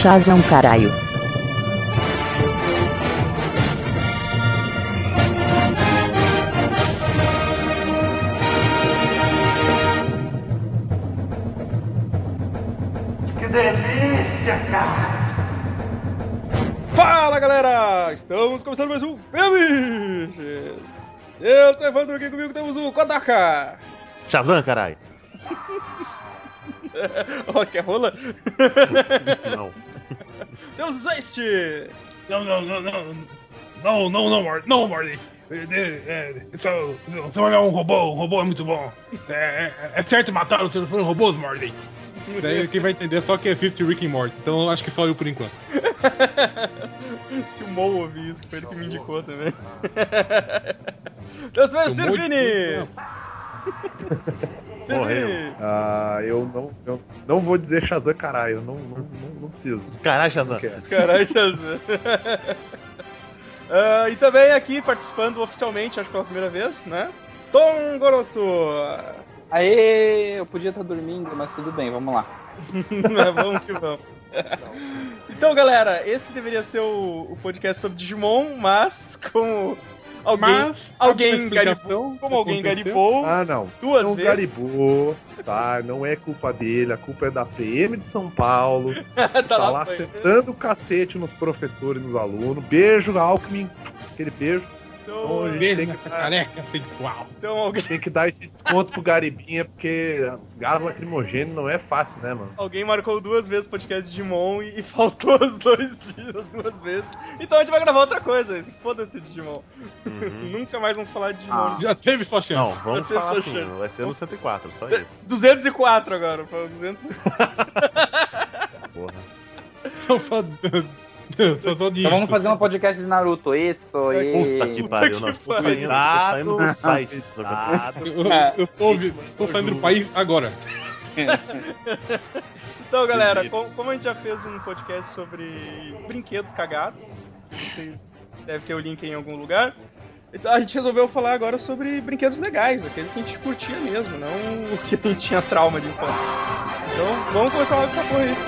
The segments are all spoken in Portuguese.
Chás é um caralho. Que delícia, cara! Fala galera! Estamos começando mais um Biches! Eu sou Evandro, aqui comigo temos o Kodaka! Shazam, carai! Ó, quer rola? Não. O Zeist! Não, não, não, não. Não, não, não, Marty. Não, Marty. É, é, é, Você olhar um robô, um robô é muito bom. É, é, é certo matar se não forem robôs, Marty. Daí quem vai entender só que é 50 Rick and Morty. Então acho que só eu por enquanto. Se o Mo ouvir isso, que foi ele que me indicou também. O O Mo Sirvini! Morreu. Ah, eu não, eu não vou dizer Shazam caralho, não, não, não, não preciso. Caralho, Shazam. Caralho, Shazam. Ah, e também aqui participando oficialmente, acho que pela primeira vez, né? Tom Goroto! Aê, eu podia estar dormindo, mas tudo bem, vamos lá. vamos que vamos. Então, galera, esse deveria ser o, o podcast sobre Digimon, mas como alguém, Mas, alguém garipou, como alguém garipou Ah, não. duas não vezes, garibou, tá? Não é culpa dele, a culpa é da PM de São Paulo. tá, Tá lá foi. sentando o cacete nos professores e nos alunos. Beijo, Alckmin. Aquele beijo. Então, que- nessa careca sensual. então alguém, Tem que dar esse desconto pro Garibinha, porque gás lacrimogêneo não é fácil, né, mano? alguém marcou duas vezes o podcast de Digimon e, e faltou os dois dias, as duas vezes. Então a gente vai gravar outra coisa, esse foda-se Digimon. Uhum. Nunca mais vamos falar de Digimon. Ah. Já teve sua chance. Não, vamos falar sua assim, chance. vai ser no 104, só isso. 204 agora, pra 200. Porra. Só só, só, só Então vamos fazer um podcast de Naruto, isso, Puta e... que pariu, não, saindo, tô saindo do site. Eu, eu tô, saindo do país agora. Então, galera, como, como a gente já fez um podcast sobre brinquedos cagados, vocês devem ter o link em algum lugar. Então a gente resolveu falar agora sobre brinquedos legais, aqueles que a gente curtia mesmo, não o que a gente tinha trauma de infância. Então, vamos começar logo essa porra aí.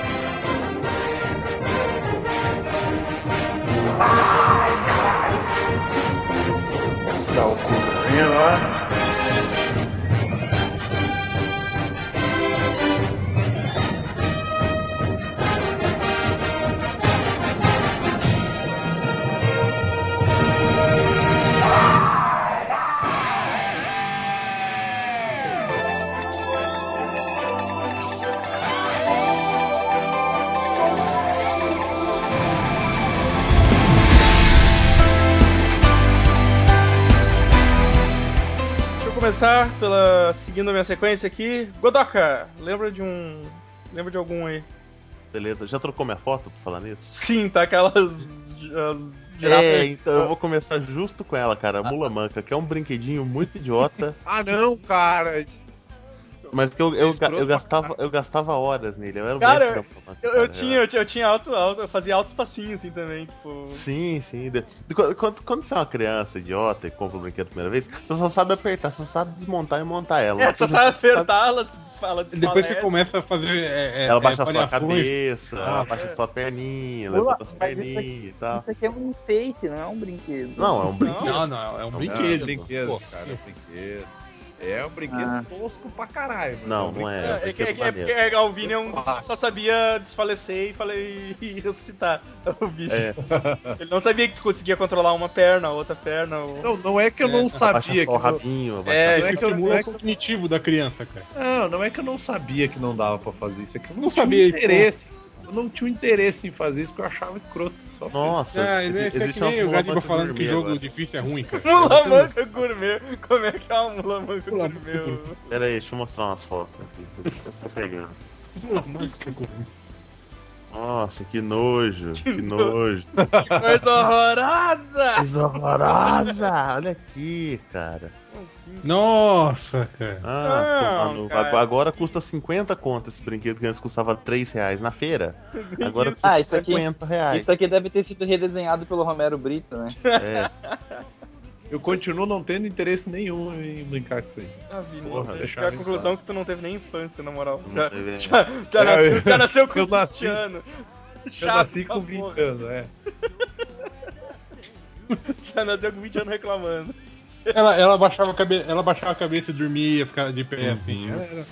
Cu pra começar pela seguindo a minha sequência aqui. Godoka, lembra de um, lembra de algum aí? Beleza, já trocou minha foto pra falar nisso? Sim, tá aquelas as É, então eu vou começar justo com ela, cara. A Mula Manca, que é um brinquedinho muito idiota, Ah, não, cara. Mas que eu, eu, eu, gastava, eu gastava horas nele. Eu era o Cara, mestre da Manca, Eu, eu tinha, eu tinha, eu tinha alto, alto, eu fazia altos passinhos assim também, tipo. Sim, sim. Quando, quando- quando você é uma criança idiota e compra um brinquedo a primeira vez, você só sabe apertar, você só sabe desmontar e montar ela. É, coisa sabe você apertar, ela se desfala, desfalece. Depois você começa a fazer. É, é, Ela é, baixa a sua cabeça, ela Ah, baixa a sua perninha, Pula, levanta as perninhas e tal. Isso aqui é um enfeite, não é um brinquedo. Não, é um brinquedo. Não, não, é um São brinquedo. brinquedo, Pô, cara, brinquedo. É um brinquedo Ah. tosco pra caralho. mas Não, um não é. É, é, é, é maneiro. porque a Alvine é um dos que só sabia desfalecer e, falei, e ressuscitar o bicho. É. Ele não sabia que tu conseguia controlar uma perna, a outra perna. Ou... Não, não é que eu não Abaixa sabia só que o rabinho, É, É, não é que que eu- não é o cognitivo da criança, cara. não, não é que eu não sabia que não dava pra fazer isso, é que eu não, Não tinha sabia, interesse. Eu não tinha interesse em fazer isso porque eu achava escroto. Só Nossa, Ah, exi- é, é que existe nem o manca falando que gourmet jogo agora. difícil é ruim, cara. Mula manca gourmet. Como é que é uma mula manca Mula gourmet? Pera aí, deixa eu mostrar umas fotos aqui. Eu tô pegando. Nossa, que nojo, que nojo. Que coisa horrorosa! Coisa horrorosa! Olha aqui, cara. Assim, Nossa, cara. Ah, Não, cara. agora custa 50 conto esse brinquedo que antes custava 3 reais na feira. Agora Isso. custa Ah, isso aqui- 50 reais. Isso aqui deve ter sido redesenhado pelo Romero Brito, né? É, Eu continuo não tendo interesse nenhum em brincar com isso aí. Ah, Vini, Porra, eu deixa cheguei à eu conclusão que tu não teve nem infância, na moral. Não Já, teve- já, já nasceu, eu- já nasceu com eu 20 nasci- anos. Eu Chato nasci com 20 porra. anos, é. Já nasceu com 20 anos reclamando. Ela, ela, baixava a cabe... ela baixava a cabeça e dormia, ficava de pé assim. Uhum. Era-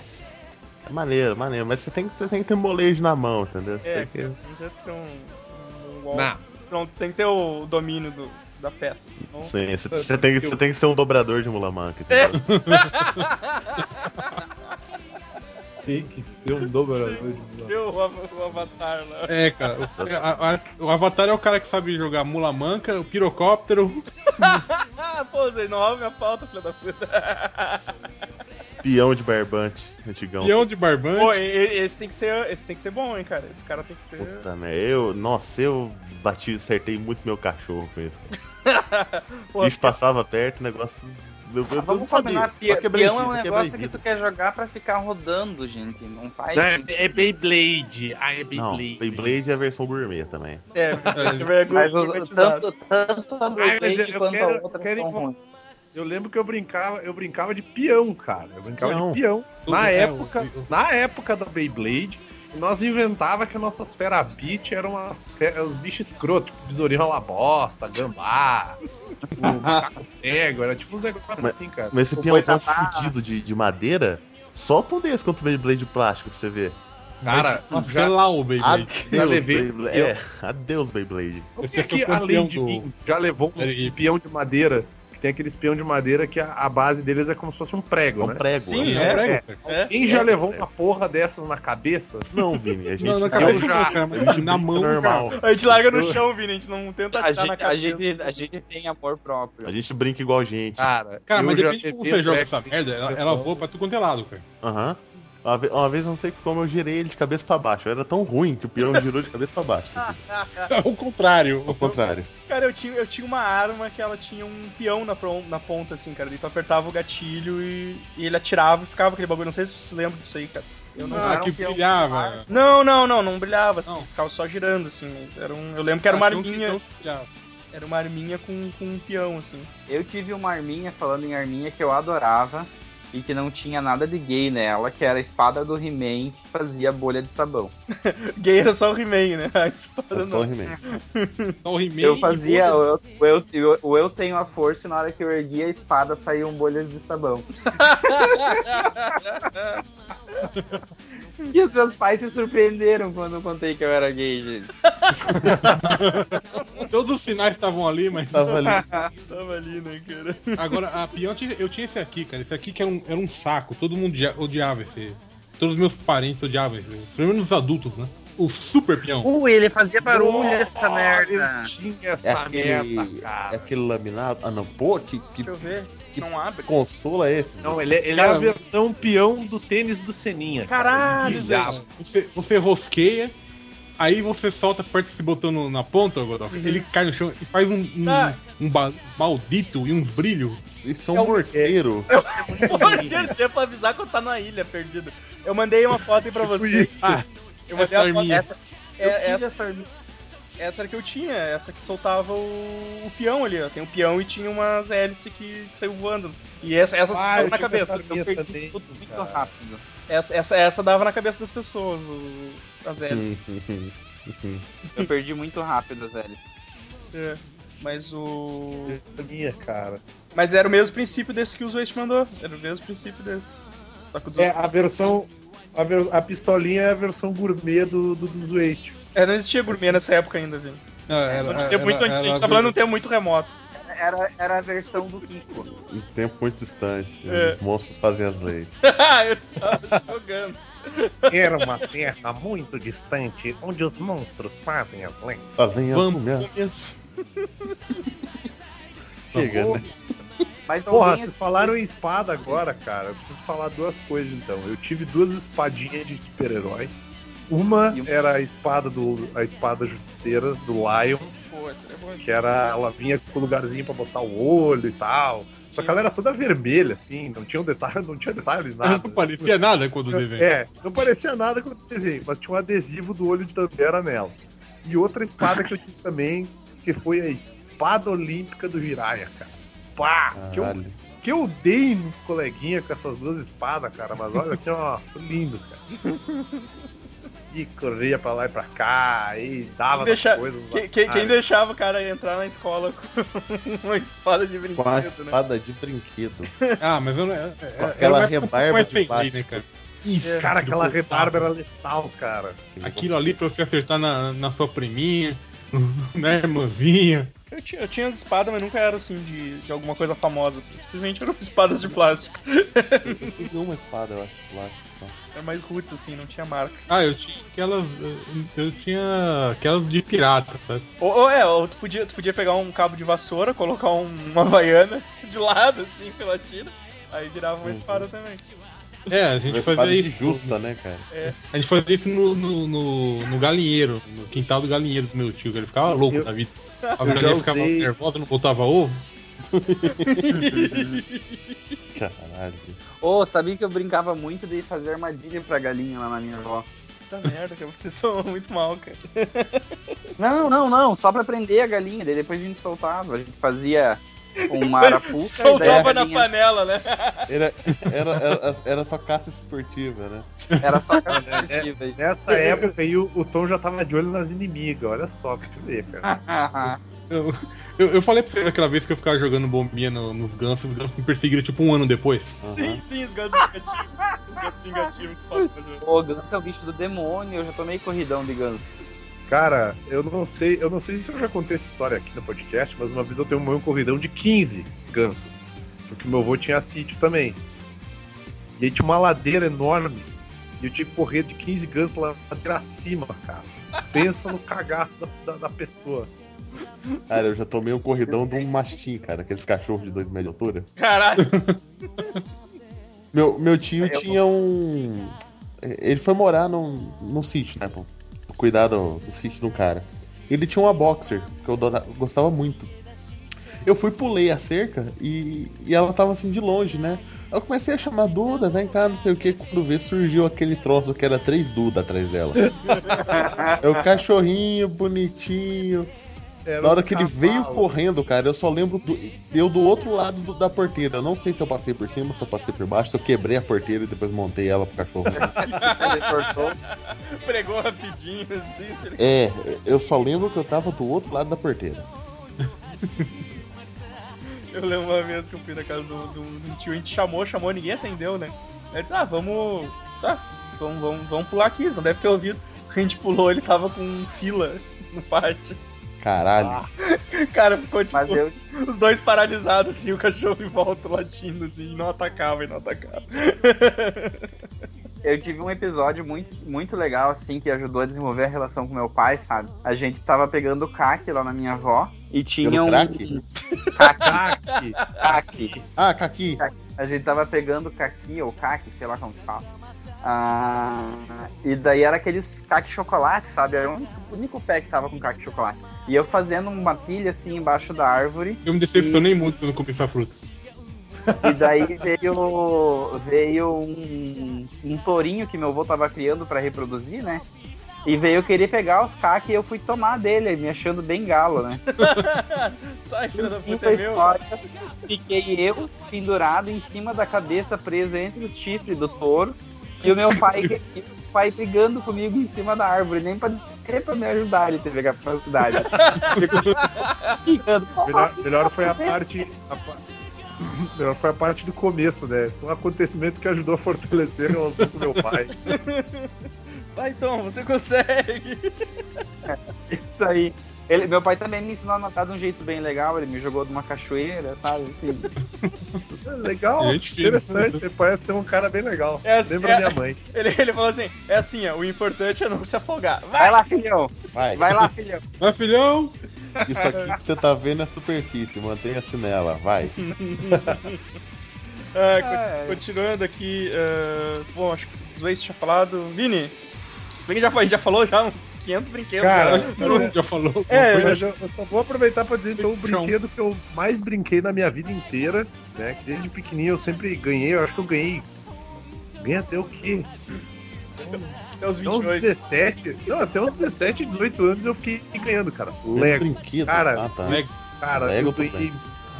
É maneiro, maneiro. Mas você tem, que- você tem que ter molejo na mão, entendeu? Você É, tem que... não ser um. um, um Não. Então, tem que ter o domínio do, da peça. Senão... Sim, você, tem, que- você tem que ser um dobrador de mulamanca, É. entendeu? Tem que ser um dobrador de Ser o, av- o avatar lá. É, cara. O, a- a- o Avatar é o cara que sabe jogar mula manca, o pirocóptero. Ah, pô, Zé, não ouve minha pauta, filha da puta. Peão de barbante, antigão. Peão de barbante. Pô, esse tem que ser. Esse tem que ser bom, hein, cara. Esse cara tem que ser. Puta, né? Eu, nossa, eu bati, acertei muito meu cachorro com isso. O bicho passava perto, o negócio. Eu, eu, eu não Vamos combinar, peão é um negócio que tu quer jogar pra ficar rodando, gente. Não faz Não, é, é Beyblade. Ah, é Não, Beyblade. Beyblade é a versão gourmet também. É, é, Mas os- tanto, tanto a Ah, Beyblade eu quanto quero- a outra quero são. Eu lembro que eu brincava, eu brincava de peão, cara. Eu brincava Peão. de peão. Tudo Na é, época, o- na época da Beyblade, nós inventava que nossas fera beat eram as fe- os bichos escrotos, tipo besourinho la bosta, gambá, tipo, macaco pego, era tipo uns negócios Mas- assim, cara. Mas esse O peãozão Boitatá. fudido de, de madeira, solta um desse contra o Beyblade de plástico pra você ver. Cara, Nossa, já- lá o Beyblade. Já Adeus, levei Beyblade. É, adeus, Beyblade. Esse é que, campeão além de do- mim, já levou um Peraí. peão de madeira? Que tem aqueles peão de madeira que a, a base deles é como se fosse um prego, É um né? prego. Sim, né? É, é. prego. É. Quem já É, levou é. uma porra dessas na cabeça? Não, Vini, a gente. Não, na cabeça já- cara, mas na mão, normal. cara. A gente larga no chão, Vini, a gente não tenta A atirar na gente, a, cabeça. gente, a gente tem amor próprio. A gente brinca igual gente. Cara, Cara, mas depende de como você um joga essa merda, ela, ela voa pra tudo quanto é lado, cara. Aham. Uma, ve- uma vez, não sei como, eu girei ele de cabeça pra baixo. Era tão ruim que o peão girou de cabeça pra baixo. É o contrário. Ao contrário. Cara, eu tinha, eu tinha uma arma que ela tinha um peão na, na ponta, assim, cara. Daí tu apertava o gatilho e, e ele atirava e ficava aquele bagulho. Não sei se você lembra disso aí, cara. Eu não. Ah, era um que peão. brilhava. Não, não, não, não brilhava, assim, Não. ficava só girando, assim, mas era um. Eu lembro que era uma Ah, um que arminha. Era uma arminha com, com um peão, assim. Eu tive uma arminha, falando em arminha, que eu adorava e que não tinha nada de gay nela, que era a espada do He-Man que fazia bolha de sabão. Gay era só o He-Man, né? A espada É só o não. He-Man. Só o He-Man Eu e fazia, bolha- o eu, eu, eu, o eu tenho a força e na hora que eu erguia a espada saíam bolhas de sabão. e os meus pais se surpreenderam quando eu contei que eu era gay, gente. Todos os sinais estavam ali, mas. Tava ali. Tava ali, né, cara? Agora, a peão, eu tinha- eu tinha esse aqui, cara. Esse aqui que era um, era um saco. Todo mundo odia- odiava esse. Todos os meus parentes odiavam esse. Pelo menos os adultos, né? O super peão. Ui, ele fazia barulho Nossa, essa merda. Eu tinha É essa aquele, merda, é cara. aquele laminado. Ah, não. Pô, que, que Deixa eu ver. Que- Não abre. consolo é esse? Não, ele, é- ele é Cara, a versão peão do tênis do Seninha. cara. Caralho, Diabo. Você, você rosqueia, aí você solta perto desse botão no- na ponta, Godok, ele cai no chão e faz um, um, Ah. um ba- maldito e um brilho. Isso é um É um- morteiro. Que pra avisar quando tá na ilha, perdido? Eu mandei uma foto aí pra vocês. Ah, eu mandei essa a foto. Essa, é, essa, essa era que eu tinha, essa que soltava o, o peão ali, ó. Tem um peão e tinha umas hélices que, que saiu voando. E essa, essa Ah, na cabeça. essa Eu perdi também, tudo muito cara. rápido. Essa, essa, essa dava na cabeça das pessoas, o, as hélices. Eu perdi muito rápido as hélices. É. Mas o. Seninha, cara. Mas era o mesmo princípio desse que o Waste mandou. Era o mesmo princípio desse. Só que o do... É, a versão. A, ver- a pistolinha é a versão gourmet do, do, dos Waste. É, não existia gourmet nessa época ainda, viu? Ah, era- Um tempo muito era- antigo. A gente era- tá falando de um tempo muito remoto. Era, era a versão do Kiko. Um tempo muito distante. É. Os monstros fazem as leis. eu estava jogando. Era uma terra muito distante onde os monstros fazem as lendas. Fazem as Vamos. comidas. Chega, né? Mas Porra, vocês falaram em espada agora, cara. Eu preciso falar duas coisas então. Eu tive duas espadinhas de super-herói. Uma era a espada do. a espada justiceira do Lion, é boa. que era. Ela vinha com o lugarzinho pra botar o olho e tal. Só que ela era toda vermelha, assim, não tinha um detalhe, não tinha detalhe nada. Não parecia nada quando o desenho. É, não parecia nada com o desenho, mas tinha um adesivo do olho de Tandera nela. E outra espada que eu tive também, que foi a espada olímpica do Jiraiya, cara. Pá! Que eu, que eu dei nos coleguinhas com essas duas espadas, cara, mas olha assim, ó, lindo, cara. e corria pra lá e pra cá, e dava Deixa- coisas. Que- que- quem deixava o cara entrar na escola com uma espada de Com a brinquedo, né? espada de brinquedo. Ah, mas eu não. É, é, Com aquela uma rebarba de plástico. né, cara? Isso, cara, aquela rebarba era letal, cara. Aquilo ali pra você acertar na, na sua priminha, na irmãzinha. Eu tinha, eu tinha as espadas, mas nunca era assim de, de alguma coisa famosa. Assim. Simplesmente eram espadas de plástico. Eu tive uma espada, eu acho, plástico. Era mais roots, assim, não tinha marca. Ah, eu tinha aquelas. Eu tinha aquelas de pirata, sabe? Ou, ou é, ou tu podia, tu podia pegar um cabo de vassoura, colocar um- uma havaiana de lado, assim, pela tira. Aí virava uma espada também. É, a gente fazia de isso. justa, né, cara? A gente fazia isso no, no, no, no galinheiro, no quintal do galinheiro do meu tio, que ele ficava louco Eu- da vida. A galinha ficava nervosa, não botava ovo. Caralho. Ô, sabia que eu brincava muito de fazer armadilha pra galinha lá na minha avó? Puta merda, cara, vocês são muito mal, cara. Não, não, não, só pra prender a galinha, daí depois a gente soltava. A gente fazia uma arapuca e daí a Soltava na panela, né? Era, era, era, era só caça esportiva, né? era só É, capacitiva. Nessa época aí, o, o Tom já tava de olho nas inimigas. Olha só, pra tu ver, cara. Eu, eu, falei pra você aquela vez que eu ficava jogando bombinha no- nos gansos, os gansos me perseguiram tipo um ano depois. Sim, sim, os gansos vingativos. Os gansos vingativos que falam pra gente. O ganso é o bicho do demônio, eu já tomei corridão de ganso. Cara, eu não sei, eu não sei se eu já contei essa história aqui no podcast, mas uma vez eu tenho um corridão de 15 gansos. Porque meu avô tinha sítio também. E aí tinha uma ladeira enorme. E eu tinha que correr de 15 gansos lá ladeira acima, cara. Pensa no cagaço da, da, da pessoa. Cara, eu já tomei um corridão de um mastim, cara. Aqueles cachorros de dois metros de altura. Caralho, Meu, meu tio Eu- tinha um. Ele foi morar num, num sítio, né, pô? Cuidar do, do sítio do cara. Ele tinha uma boxer, que eu gostava muito. Eu fui, pulei a cerca e, e ela tava assim de longe, né? Eu comecei a chamar Duda, vem cá, não sei o que. Quando vê, surgiu aquele troço que era três Duda atrás dela. é o cachorrinho bonitinho. Era Na hora um que ele veio correndo, cara, eu só lembro do, eu do outro lado do- da porteira. Eu não sei se eu passei por cima, se eu passei por baixo, se eu quebrei a porteira e depois montei ela pro cachorro. Ele cortou. pregou rapidinho, assim. tá é, eu só lembro que eu tava do outro lado da porteira. Eu lembro uma vez que eu fui na casa do, do, do tio, a gente chamou, chamou, ninguém atendeu, né? Aí disse, ah, vamos. Tá, vamos, vamos, vamos pular aqui, você não deve ter ouvido. A gente pulou, ele tava com fila no pátio. Caralho. Cara, ficou tipo, Mas eu, os dois paralisados, assim, o cachorro em volta latindo, assim, e não atacava e não atacava. eu tive um episódio muito, muito legal, assim, que ajudou a desenvolver a relação com meu pai, sabe? A gente tava pegando caque lá na minha avó e tinha Pelo um. crack? Caque. Ah, Kaki. A gente tava pegando caqui ou caque, sei lá como que fala. Ah, e daí era aqueles caque chocolate, sabe? Era o único, o único pé que tava com caque chocolate. E eu fazendo uma pilha assim embaixo da árvore. Eu me decepcionei muito quando comi essa fruta. E daí veio, veio um, um tourinho que meu avô tava criando pra reproduzir, né? E veio querer pegar os caque e eu fui tomar dele, me achando bem galo, né? Sai, filha da puta, é meu. história, fiquei eu pendurado em cima da cabeça, preso entre os chifres do touro, e o meu pai, e o pai brigando comigo em cima da árvore, nem pra descer pra me ajudar, ele teve a capacidade. Melhor, melhor foi a parte. a pa- melhor foi a parte do começo, né? Isso é um acontecimento que ajudou a fortalecer a relação com meu pai. Vai, Tom, você consegue. Isso aí. Ele, meu pai também me ensinou a nadar de um jeito bem legal, ele me jogou de uma cachoeira, sabe? Assim. Legal, Gente interessante. Ele parece ser um cara bem legal. É assim, Lembra é- minha mãe. Ele, ele falou assim: é assim, ó, o importante é não se afogar. Vai! Vai lá, filhão! Vai. Vai lá, filhão! Mas filhão, Isso aqui que você tá vendo é superfície, mantenha-se nela, vai. Ah, É. Continuando aqui, ah, bom, acho que os Waze tinha falado. Vini, bem que já, foi- a gente já falou já uns 500 brinquedos. Cara, todo mundo já falou. É, Mas eu, eu só vou aproveitar pra dizer então o brinquedo que eu mais brinquei na minha vida inteira, né? Que desde pequenininho eu sempre ganhei, eu acho que eu ganhei. Ganhei até o quê? Até os Até uns 28. 17. Não, até uns 17, 18 anos eu fiquei ganhando, cara. Lego. Brinquedo. Cara, ah, tá. Lego. Cara, Lego eu ganhei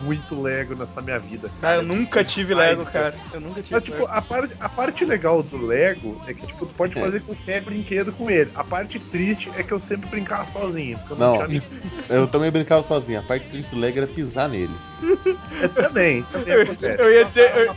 muito Lego nessa minha vida. Ah, eu nunca tive Lego, cara. Eu nunca tive Mas, tipo, Lego. a parte, a parte legal do Lego é que, tipo, tu pode É. fazer qualquer brinquedo com ele. A parte triste é que eu sempre brincava sozinho. Eu Não. não, Eu também brincava sozinho. A parte triste do Lego era pisar nele. ninguém. Também, também Eu, acontece. eu ia dizer. Eu,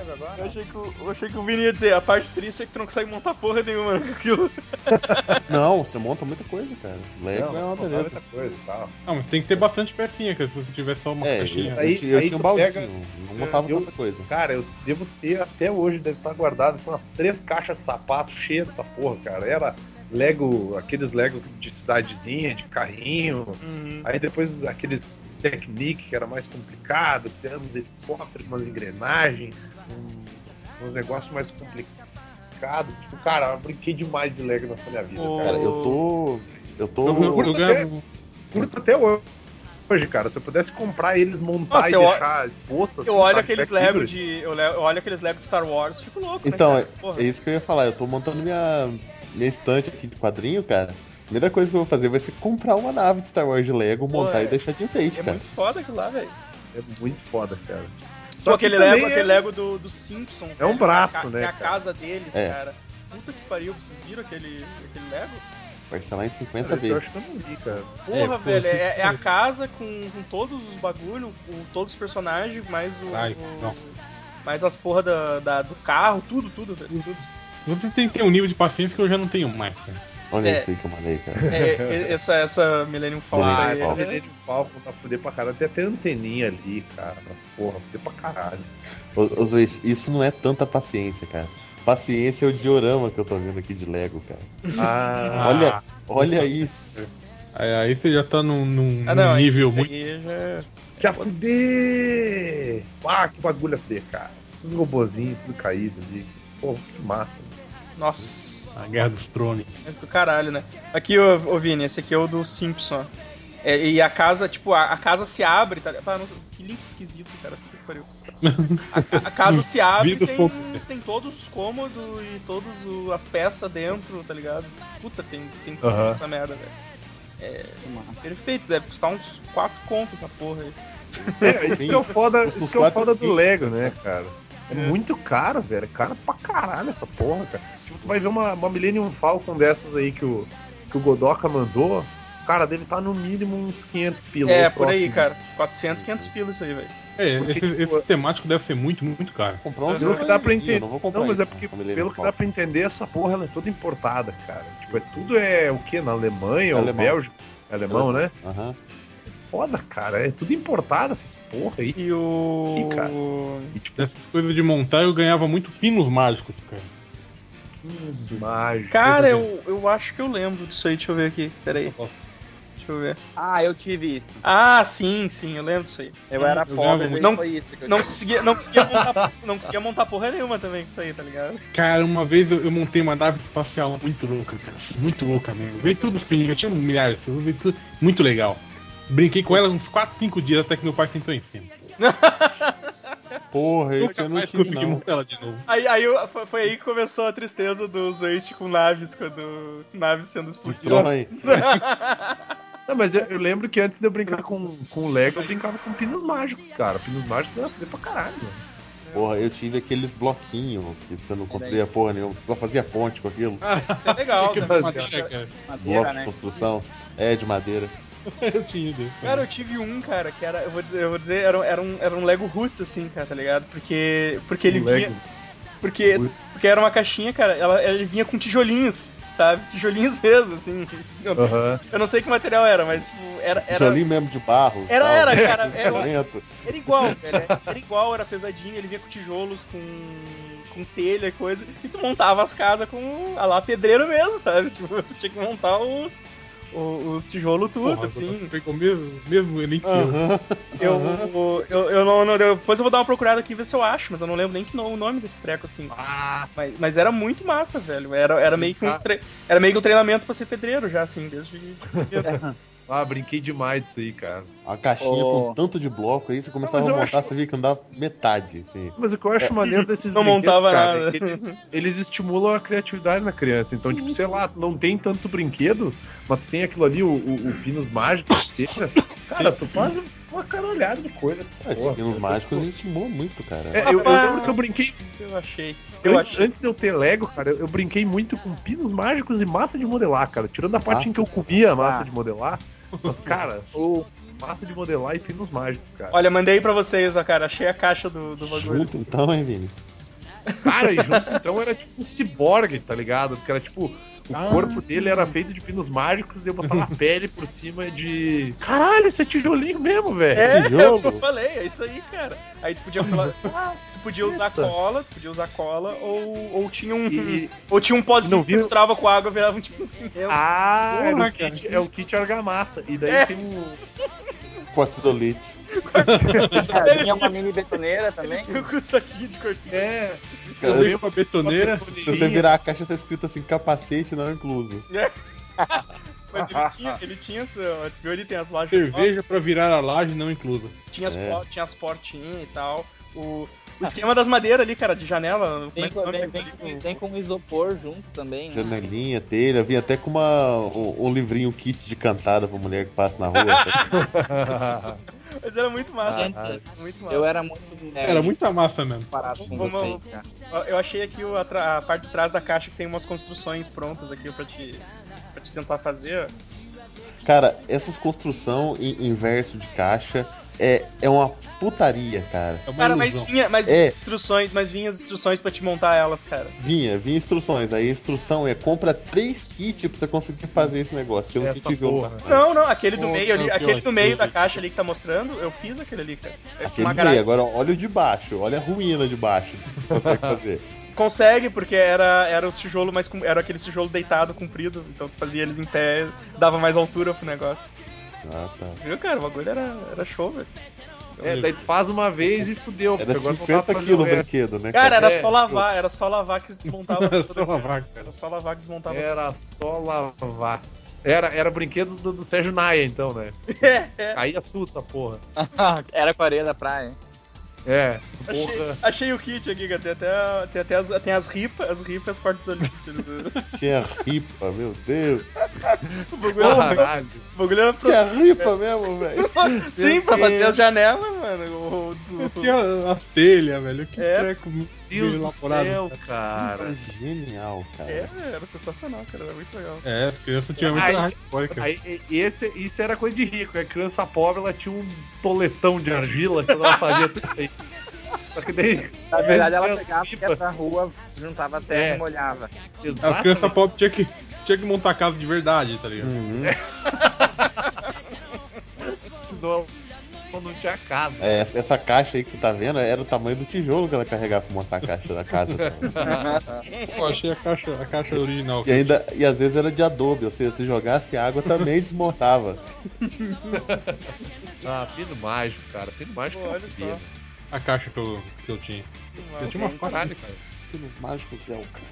Agora? eu achei que, o- eu achei que o Vini ia dizer, a parte triste é que tu não consegue montar porra nenhuma com aquilo. Não, você monta muita coisa, cara. Lego Não, é uma beleza. muita coisa e tal. Não, mas tem que ter bastante pecinha, cara, se você tiver só uma É, eu, caixinha. eu Aí- tinha, eu aí tinha um tu baldinho, pega- não montava eu- tanta coisa. Cara, eu devo ter até hoje, deve estar guardado com umas três caixas de sapato cheias dessa porra, cara. Era Lego, aqueles Lego de cidadezinha, de carrinho. Uhum. Aí depois aqueles Technic, que era mais complicado, que tem uns helicópteros, umas engrenagens, uns negócios mais complicados. Tipo, cara, eu brinquei demais de Lego nessa minha vida, cara. Eu tô. Eu tô. Eu, eu, eu ganhava. Curto até hoje. Hoje, cara, se eu pudesse comprar eles, montar Nossa, e eu- deixar exposto assim, Eu olho aqueles back Lego de. Eu, eu olho aqueles Lego de Star Wars, fico louco, Então, né, é, é isso que eu ia falar. Eu tô montando minha, minha estante aqui de quadrinho, cara. A primeira coisa que eu vou fazer vai ser comprar uma nave de Star Wars de Lego, montar é- e deixar de enfeite, É cara. muito foda aquilo lá, velho. É muito foda, cara. Só aquele Lego, é- aquele Lego do, do Simpson. É um velho, braço, que é né, Que é a casa deles, É. cara. Puta que pariu, vocês viram aquele, aquele Lego? Parcelar em 50 Cara, isso eu vezes. acho que eu não vi, cara. Porra, pô, velho, é, é a foi. casa com, com todos os bagulho, com todos os personagens, mais o. Ai, o- não. mais as porra da, da- do carro, tudo, tudo, velho. Tudo. Você tem que ter um nível de paciência que eu já não tenho mais, cara. Olha É. isso aí que eu mandei, cara. É, é, essa, essa Millennium Falcon Ah, aí, essa Falcon. é- Millennium Falcon tá fuder pra caralho. Tem até anteninha ali, cara. Porra, fuder pra caralho. Ô, ô Zuiz, isso não é tanta paciência, cara. Paciência é o diorama que eu tô vendo aqui de Lego, cara. Ah, Olha, olha isso. Aí, aí você já tá num, num- Ah, num não, nível aí- muito. já... que a fuder! Ah, que bagulho a fuder, cara. Os robozinhos, tudo caído ali. Porra, que massa. Nossa. A Guerra dos Tronos. É do caralho, né? Aqui, ô, ô Vini, esse aqui é o do Simpson. É, e a casa, tipo, a, a casa se abre, tá? Ah, não, que link esquisito, cara. Puta que pariu. A, a casa se abre e tem, tem todos os cômodos e todas as peças dentro, tá ligado? Puta, tem, tem tudo Aham. essa merda, velho. Massa. Perfeito, deve custar uns 4 contos essa porra aí. É, isso que é o foda, isso que é o foda do. Lego, né, cara? É muito caro, velho. É caro pra caralho essa porra, cara. Tipo, tu vai ver uma, uma Millennium Falcon dessas aí que o, que o Godoka mandou. Cara, deve estar no mínimo uns 500 pila. É, ou por aí, próximo. cara. 400, 500 pilas isso aí, velho. É, Porque, esse, tipo, esse temático deve ser muito, muito caro. Comprar uns Pelo que dá pra entender. eu Não, vou comprar Não, mas isso, é porque, pelo que dá pra entender, essa porra ela é toda importada, cara. Tipo, é, tudo é o quê? Na Alemanha ou Alemão. Bélgica? É alemão, né? Aham. Foda, cara. É tudo importado essas porra aí. E o. Ih, cara. E, tipo, Dessas coisas de montar eu ganhava muito pinos mágicos, cara. mágico. Cara, eu, eu acho que eu lembro disso aí, deixa eu ver aqui. Pera aí. Deixa eu ver. Ah, eu tive isso. Ah, sim, sim, eu lembro disso aí. Eu era Eu pobre, muito. foi isso que eu Não conseguia, não conseguia montar, não conseguia montar porra nenhuma também com isso aí, tá ligado? Cara, uma vez eu, eu montei uma nave espacial muito louca, cara. Muito louca mesmo. Veio tudo os pininhos, eu tinha milhares, eu veio tudo muito legal. Brinquei com ela uns 4, 5 dias até que meu pai sentou em cima. Porra, Nunca eu não tive, consegui não. montar ela de novo. Aí, aí eu- foi, foi aí que começou a tristeza dos Waste com naves, quando naves sendo explodidas. Destrói. Não, mas eu, eu lembro que antes de eu brincar com, com o Lego, eu brincava com pinos mágicos, cara. Pinos mágicos era pra caralho, mano. Porra, eu tive aqueles bloquinhos que você não construía porra nenhuma, você só fazia ponte com aquilo. Isso é legal, Que né? madeira, cara. Madeira, Bloco de né? construção. É, de madeira. Eu tinha. Cara, eu tive um, cara, que era, eu vou dizer, eu vou dizer, era, um- era, um, era um Lego Roots, assim, cara, tá ligado? Porque, porque ele Um vinha, Lego. porque, Roots. porque era uma caixinha, cara, ela, ele vinha com tijolinhos, sabe? Tijolinhos mesmo, assim. Eu, eu não sei que material era, mas, tipo, era... era Jolinho mesmo de barro. Era, tal. era, cara, era-. Era igual, velho. Era igual, era pesadinho, ele vinha com tijolos, com, com telha e coisa. E tu montava as casas com a lá pedreiro mesmo, sabe? Tipo, tu tinha que montar os, os, os tijolos tudo, Porra, assim. Pegou o mesmo, mesmo link eu. Eu, eu, eu não, não- Depois eu vou dar uma procurada aqui e ver se eu acho, mas eu não lembro nem que no- o nome desse treco, assim. Ah, Mas, mas era muito massa, velho. Era, era, meio que um tre- era meio que um treinamento pra ser pedreiro já, assim, desde. Ah, brinquei demais disso aí, cara. Uma caixinha Oh. com tanto de bloco aí, você começava mas a montar, acho- você via que não dava metade, assim. Mas o que eu acho maneiro desses Não brinquedos, montava cara, nada. é eles, eles estimulam a criatividade na criança. Então, tipo, sei lá, não tem tanto brinquedo, mas tem aquilo ali, o, o, o pinos mágicos, seja. Cara, tu faz, uma caralhada de coisa. Ah, Esses pinos mágicos estimou muito, cara. É, eu, eu lembro que eu brinquei. Eu achei. Eu Antes, achei. antes de eu ter Lego, cara, eu, eu brinquei muito com pinos mágicos e massa de modelar, cara. Tirando a parte em que eu comia a massa Ah. de modelar. Mas, cara, O massa de modelar e pinos mágicos, cara. Olha, mandei pra vocês, ó, cara. Achei a caixa do, do bagulho. Junto então, hein, Vini? Cara, e junto então era tipo um ciborgue, tá ligado? Porque era tipo. O Ah. corpo dele era feito de pinos mágicos e eu botava a pele por cima de. Caralho, isso é tijolinho mesmo, velho. É, Tijolo. eu falei, é isso aí, cara. Aí tu podia falar, ah, tu podia usar cola, tu podia usar cola, ou, ou tinha um. E- Ou tinha um pozinho que misturava com água, virava um tipo cimento. Ah, Porra, é, o kit, é o kit argamassa. E daí É. tem um. Quartzolite. tinha uma mini betoneira também. com o saquinho de cortina. É. Eu Cara, veio com a betoneira. Se você virar a caixa, tá escrito assim, capacete não incluso. Mas ele tinha, ele tinha essa. Viu? Ele tem as lajes. Cerveja pra virar a laje não inclusa. Tinha as, É. tinha as portinhas e tal. O, o esquema das madeiras ali, cara, de janela. Como é Vem que com, é o nome vem, daquele vem, ali? vem com isopor junto também. né? Janelinha, telha, vinha até com uma, um, um livrinho, kit de cantada pra mulher que passa na rua. tá? Mas era muito massa. Gente, muito massa. eu era muito. nerd Era muita massa mesmo. parado com Vamos- vocês. Eu achei aqui o- a, a parte de trás da caixa que tem umas construções prontas aqui pra te, pra te tentar fazer. Cara, essas construção em, em verso de caixa é, é uma putaria, cara. É uma Cara, mas vinha, mas É. vinha instruções, mas vinha as instruções pra te montar elas, cara. Vinha, vinha instruções. Aí a instrução é compra três kits pra você conseguir fazer esse negócio. Essa kit porra. Não, não, aquele do meio ali, aquele que do meio da caixa ali que tá mostrando, eu fiz aquele ali, cara. É Aquele uma meio, agora olha o de baixo, olha a ruína de baixo que você consegue fazer. Consegue, porque era, era os tijolos mais era aquele tijolo deitado, comprido, então tu fazia eles em pé, dava mais altura pro negócio. Ah, tá. Viu, cara? O bagulho era, era show, velho. É, daí tu faz uma vez e fudeu. Era porque agora não dá 50 pra fazer quilos o brinquedo, né? Cara, era É, só lavar, era só lavar que desmontava Era tudo. só lavar, cara. Era só lavar que desmontava Era só lavar. Era, era brinquedo do, do Sérgio Naia, então, né? É, é. Caía tudo essa porra. Era com a areia da praia. É, Achei, porra. achei o kit aqui, cara. Tem até, tem até as, tem as ripas, as ripas e as portas olímpicas. Tinha ripa, meu Deus. o bagulho era, Caralho. o bagulho era pro... Tinha ripa mesmo, velho. Sim, pra fazer as janelas, mano. O, do- Tinha as telhas, velho. Que É. treco Deus do elaborado. céu, cara. Genial, cara. É, era sensacional, cara. Era muito legal. É, as crianças tinham muita hardcore, cara. Aí, e- esse, isso era coisa de rico. A criança pobre, ela tinha um toletão de argila que ela fazia tudo isso aí. Só que daí... Na verdade, ela Criança pegava pipa. ia pra rua, juntava terra É. e molhava. As Exatamente. crianças pobres tinham que, tinha que montar casa de verdade, tá ligado? Uhum. Ela não tinha casa. É, essa caixa aí que você tá vendo era o tamanho do tijolo que ela carregava pra montar a caixa da casa. Eu achei a caixa, a caixa original. E ainda, e às vezes era de adobe, ou seja, se jogasse água também desmontava. Ah, pino mágico, cara. Pino mágico. Pô, olha só. A caixa que eu, que eu tinha. Eu tinha uma quatro. Caralho, cara. Pinos mágicos é o cara.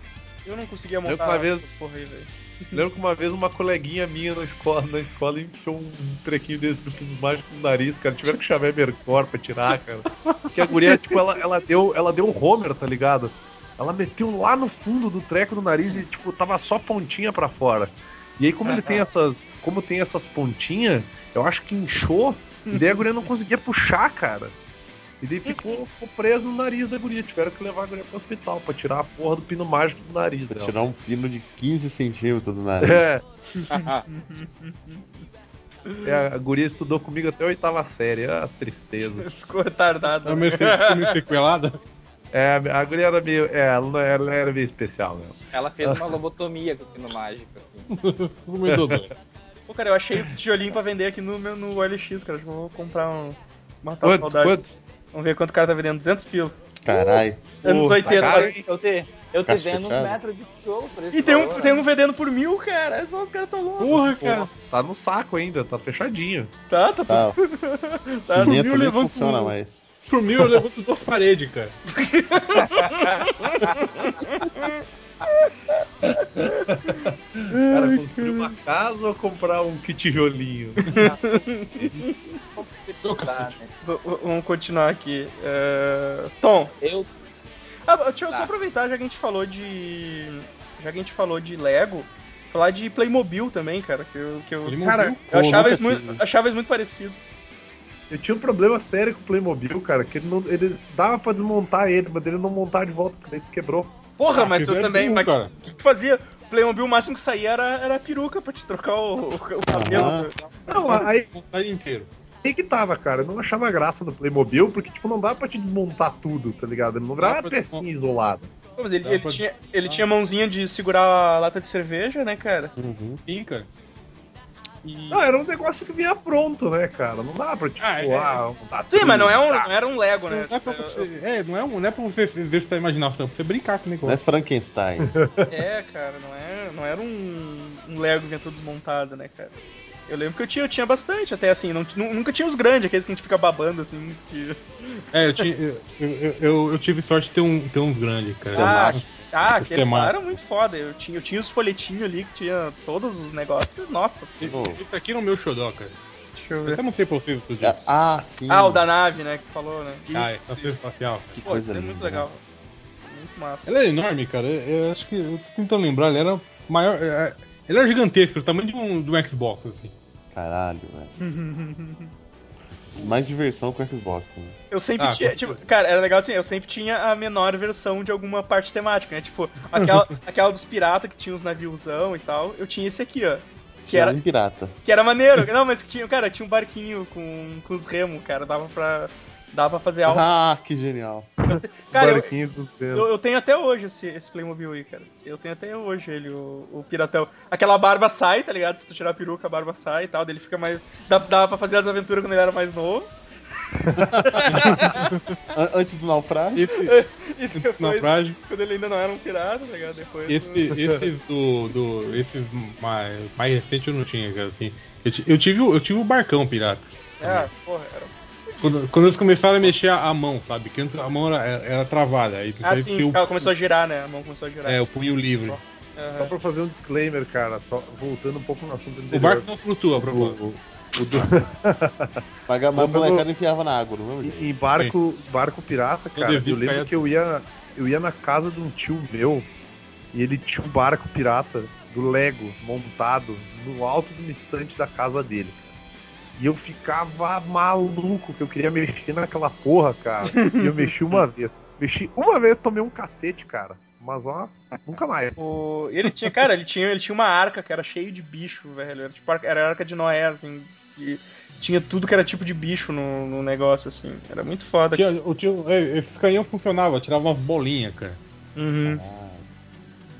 Eu não conseguia Eu montar uma vez- essas porra aí, velho. Lembro que uma vez uma coleguinha minha na escola, na escola enfiou um trequinho desse do pino mágico no nariz, cara. Tiveram que chamar a Mercor pra tirar, cara. Porque a guria, tipo, ela, ela deu ela deu um Homer, tá ligado? Ela meteu lá no fundo do treco do nariz e, tipo, tava só a pontinha pra fora. E aí, como ele tem essas. Como tem essas pontinhas, eu acho que inchou. E daí a guria não conseguia puxar, cara. E daí ficou, ficou preso no nariz da guria. Tiveram que levar a guria pro hospital pra tirar a porra do pino mágico do nariz Pra dela. tirar um pino de 15 centímetros do nariz. É. É, a guria estudou comigo até a oitava série, a tristeza. Ficou retardado. Era meio, se- ficou meio sequelada. É, a guria era meio. É, ela não era, ela era meio especial mesmo. Ela fez uma lobotomia com o pino mágico, assim. Ficou meio dodói. Pô, cara, eu achei o tijolinho pra vender aqui no, meu, no OLX, cara. Acho que eu vou comprar um. Matar a Quanto? saudade. Quanto? Vamos ver quanto o cara tá vendendo. 200 pila. Caralho. Anos Pô, 80. tá caro? Eu te, eu te vendo um fechada. metro de tijolo por esse E tem um, valor, tem né? um vendendo por mil, cara. É só os caras tão loucos. Porra, Pô, cara. tá no saco ainda, tá fechadinho. Tá, tá, Tá, Tá, cimento mil nem levanta funciona um- mais. Pro mil eu levanto duas paredes, cara. Cara, construir uma casa ou comprar um que tijolinho? Tá, né? Vamos continuar aqui. É, Tom, Eu ah, deixa eu só Tá. aproveitar, já que a gente falou de. Já que a gente falou de Lego, falar de Playmobil também, cara. Que eu, que eu, Playmobil? cara, eu achava isso, muito, achava isso muito parecido. Eu tinha um problema sério com o Playmobil, cara, que ele não, eles dava pra desmontar ele, mas ele não montar de volta, porque ele quebrou. Porra, Ah, mas tu também. um, Mas cara. o que tu fazia? O Playmobil, o máximo que saía era, era a peruca pra te trocar o, o- o cabelo. Ah. Não, aí, inteiro. Aí que tava, cara. Eu não achava graça no Playmobil, porque, tipo, não dava pra te desmontar tudo, tá ligado? Ele não virava Dá uma pra pecinha isolada. Pô, Mas ele, Dá ele pra- tinha, ele tinha mãozinha de segurar a lata de cerveja, né, cara? Uhum. Sim, cara. E... Não, era um negócio que vinha pronto, né, cara? Não dava pra, tipo, Ah, é, ah, montar Sim, tudo, mas não, é um, tá. não era um Lego, né? Não é, pra Tipo, você, é, não é, um- não é pra você exercitar a imaginação, é pra você brincar com o Não é negócio. Frankenstein. É, cara, não, é, não era um, um Lego que vinha todo desmontado, né, cara? Eu lembro que eu tinha, eu tinha bastante, até assim, não, nu- nunca tinha os grandes, aqueles que a gente fica babando, assim, que... É, eu, tinha, eu, eu, eu- eu tive sorte de ter, um, ter uns grandes, cara. Ah, ah aqueles lá eram muito foda, eu tinha, eu tinha os folhetinhos ali que tinha todos os negócios, nossa. Isso aqui é o meu xodó, cara. deixa eu Eu ver. até mostrei pra vocês outro dia. Ah, sim. Ah, o da nave, né, que tu falou, né? Ah, é, Isso, tá isso. sensacional. Que Pô, coisa isso é linda. muito legal. Muito massa. Ele é enorme, cara. Eu, eu acho que. Eu tô tentando lembrar, ele era maior. É, Ele era gigantesco, o tamanho de um, de um Xbox, assim. Caralho, velho. Mais diversão com o Xbox, né? Eu sempre Ah, tinha, tipo, cara, era legal assim, eu sempre tinha a menor versão de alguma parte temática, né? Tipo, aquela, aquela dos piratas que tinha os naviozão e tal, eu tinha esse aqui, ó. Que Tinha era, um pirata. que era maneiro. Não, mas que tinha, cara, tinha um barquinho com, com os remos, cara, dava pra, dava pra fazer algo. Ah, que genial. Cara, eu, dos ventos. eu, eu tenho até hoje esse, esse Playmobil aí, cara. Eu tenho até hoje ele, o, o piratão. Aquela barba sai, tá ligado? Se tu tirar a peruca, a barba sai e tal, daí ele fica mais... Dá, dava pra fazer as aventuras quando ele era mais novo. An- Antes do naufrágio. Esse, E depois, naufrágio. quando ele ainda não era um pirata, tá ligado? Depois... Esse, esses do, do. Esses mais, mais recentes eu não tinha, cara, assim. Eu, eu tive, eu tive o barcão pirata. É, porra, era... Quando, quando eles começaram a mexer a, mão, sabe? Que antes a mão era, era travada. Aí Ah, sim, o, ela começou a girar, né? A mão começou a girar. É, o punho livre. Aham. Só pra fazer um disclaimer, cara, só voltando um pouco no assunto anterior. O barco não flutua, a o, o, o do- a Vamos- molecada enfiava na água, não é? em, em barco, barco pirata, cara, eu, devido lembro que eu ia, eu ia na casa de um tio meu e ele tinha um barco pirata do Lego montado no alto de uma estante da casa dele. E eu ficava maluco que eu queria mexer naquela porra, cara. E eu mexi uma vez. Mexi uma vez, tomei um cacete, cara. Mas ó, nunca mais. O... Ele tinha, cara, ele tinha, ele tinha uma arca que era cheio de bicho, velho. Era, tipo, arca- era a arca de Noé, assim. E tinha tudo que era tipo de bicho no, no negócio, assim. Era muito foda. Tinha, o tio, esse canhão funcionava, tirava umas bolinhas, cara. Uhum. O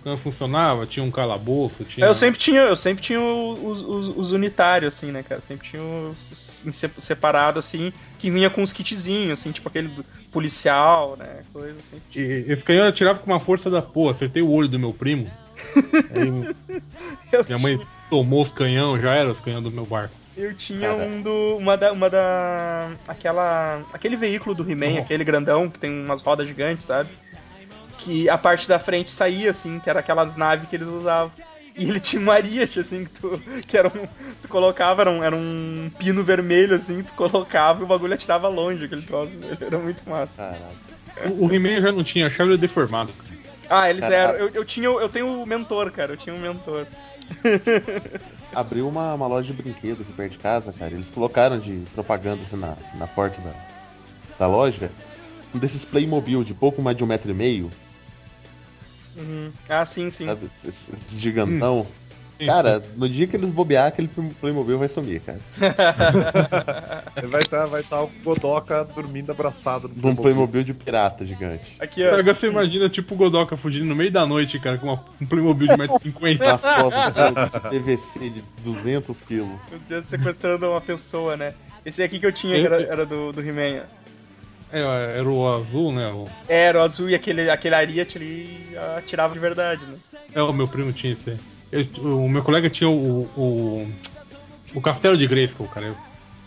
canhão funcionava, tinha um calabouço, tinha. Eu sempre tinha, eu sempre tinha os, os, os unitários, assim, né, cara? Sempre tinha os os se- separado, assim, que vinha com os kitzinhos, assim, tipo aquele policial, né? Coisa assim. E- Esse canhão eu tirava com uma força da porra, acertei o olho do meu primo. Aí Eu minha mãe tomou os canhão, já era os canhão do meu barco. Eu tinha Cara. um do. Uma da. Uma da. Aquela. Aquele veículo do He-Man, Uhum. aquele grandão, que tem umas rodas gigantes, sabe? Que a parte da frente saía, assim, que era aquela nave que eles usavam. E ele tinha um ariete, assim, que tu. Que era um. Tu colocava, era um, era um pino vermelho, assim, tu colocava e o bagulho atirava longe aquele troço. velho. Era muito massa. Caralho. O, o He-Man já não tinha, achava ele deformado. cara. Ah, eles Cara, eram. Eu, eu tinha. Eu tenho o mentor, cara. Eu tinha um mentor. Abriu uma, uma loja de brinquedo aqui perto de casa, cara. Eles colocaram de propaganda assim, na, na porta da, da loja um desses Playmobil de pouco mais de um metro e meio, Uhum. Ah, sim, sim. sabe? Esses, esses gigantão. Sim, Cara, no dia que eles bobear, aquele Playmobil vai sumir, cara. Vai estar vai tá o Godoka dormindo abraçado no De um Playmobil de pirata gigante. Aqui, ó. Agora você imagina, tipo o Godoka fugindo no meio da noite, cara, com uma- um Playmobil de 1,50m. Nas costas Playmobil de PVC de 200 quilos. Meu Deus, sequestrando uma pessoa, né? Esse aqui que eu tinha que era, era do, do He-Man. É, era o azul, né? O- É, Era o azul e aquele, aquele ariete ali atirava de verdade, né? É, o meu primo tinha esse aí. Eu- o meu colega tinha o. o, o Castelo de Grayskull, cara. Eu-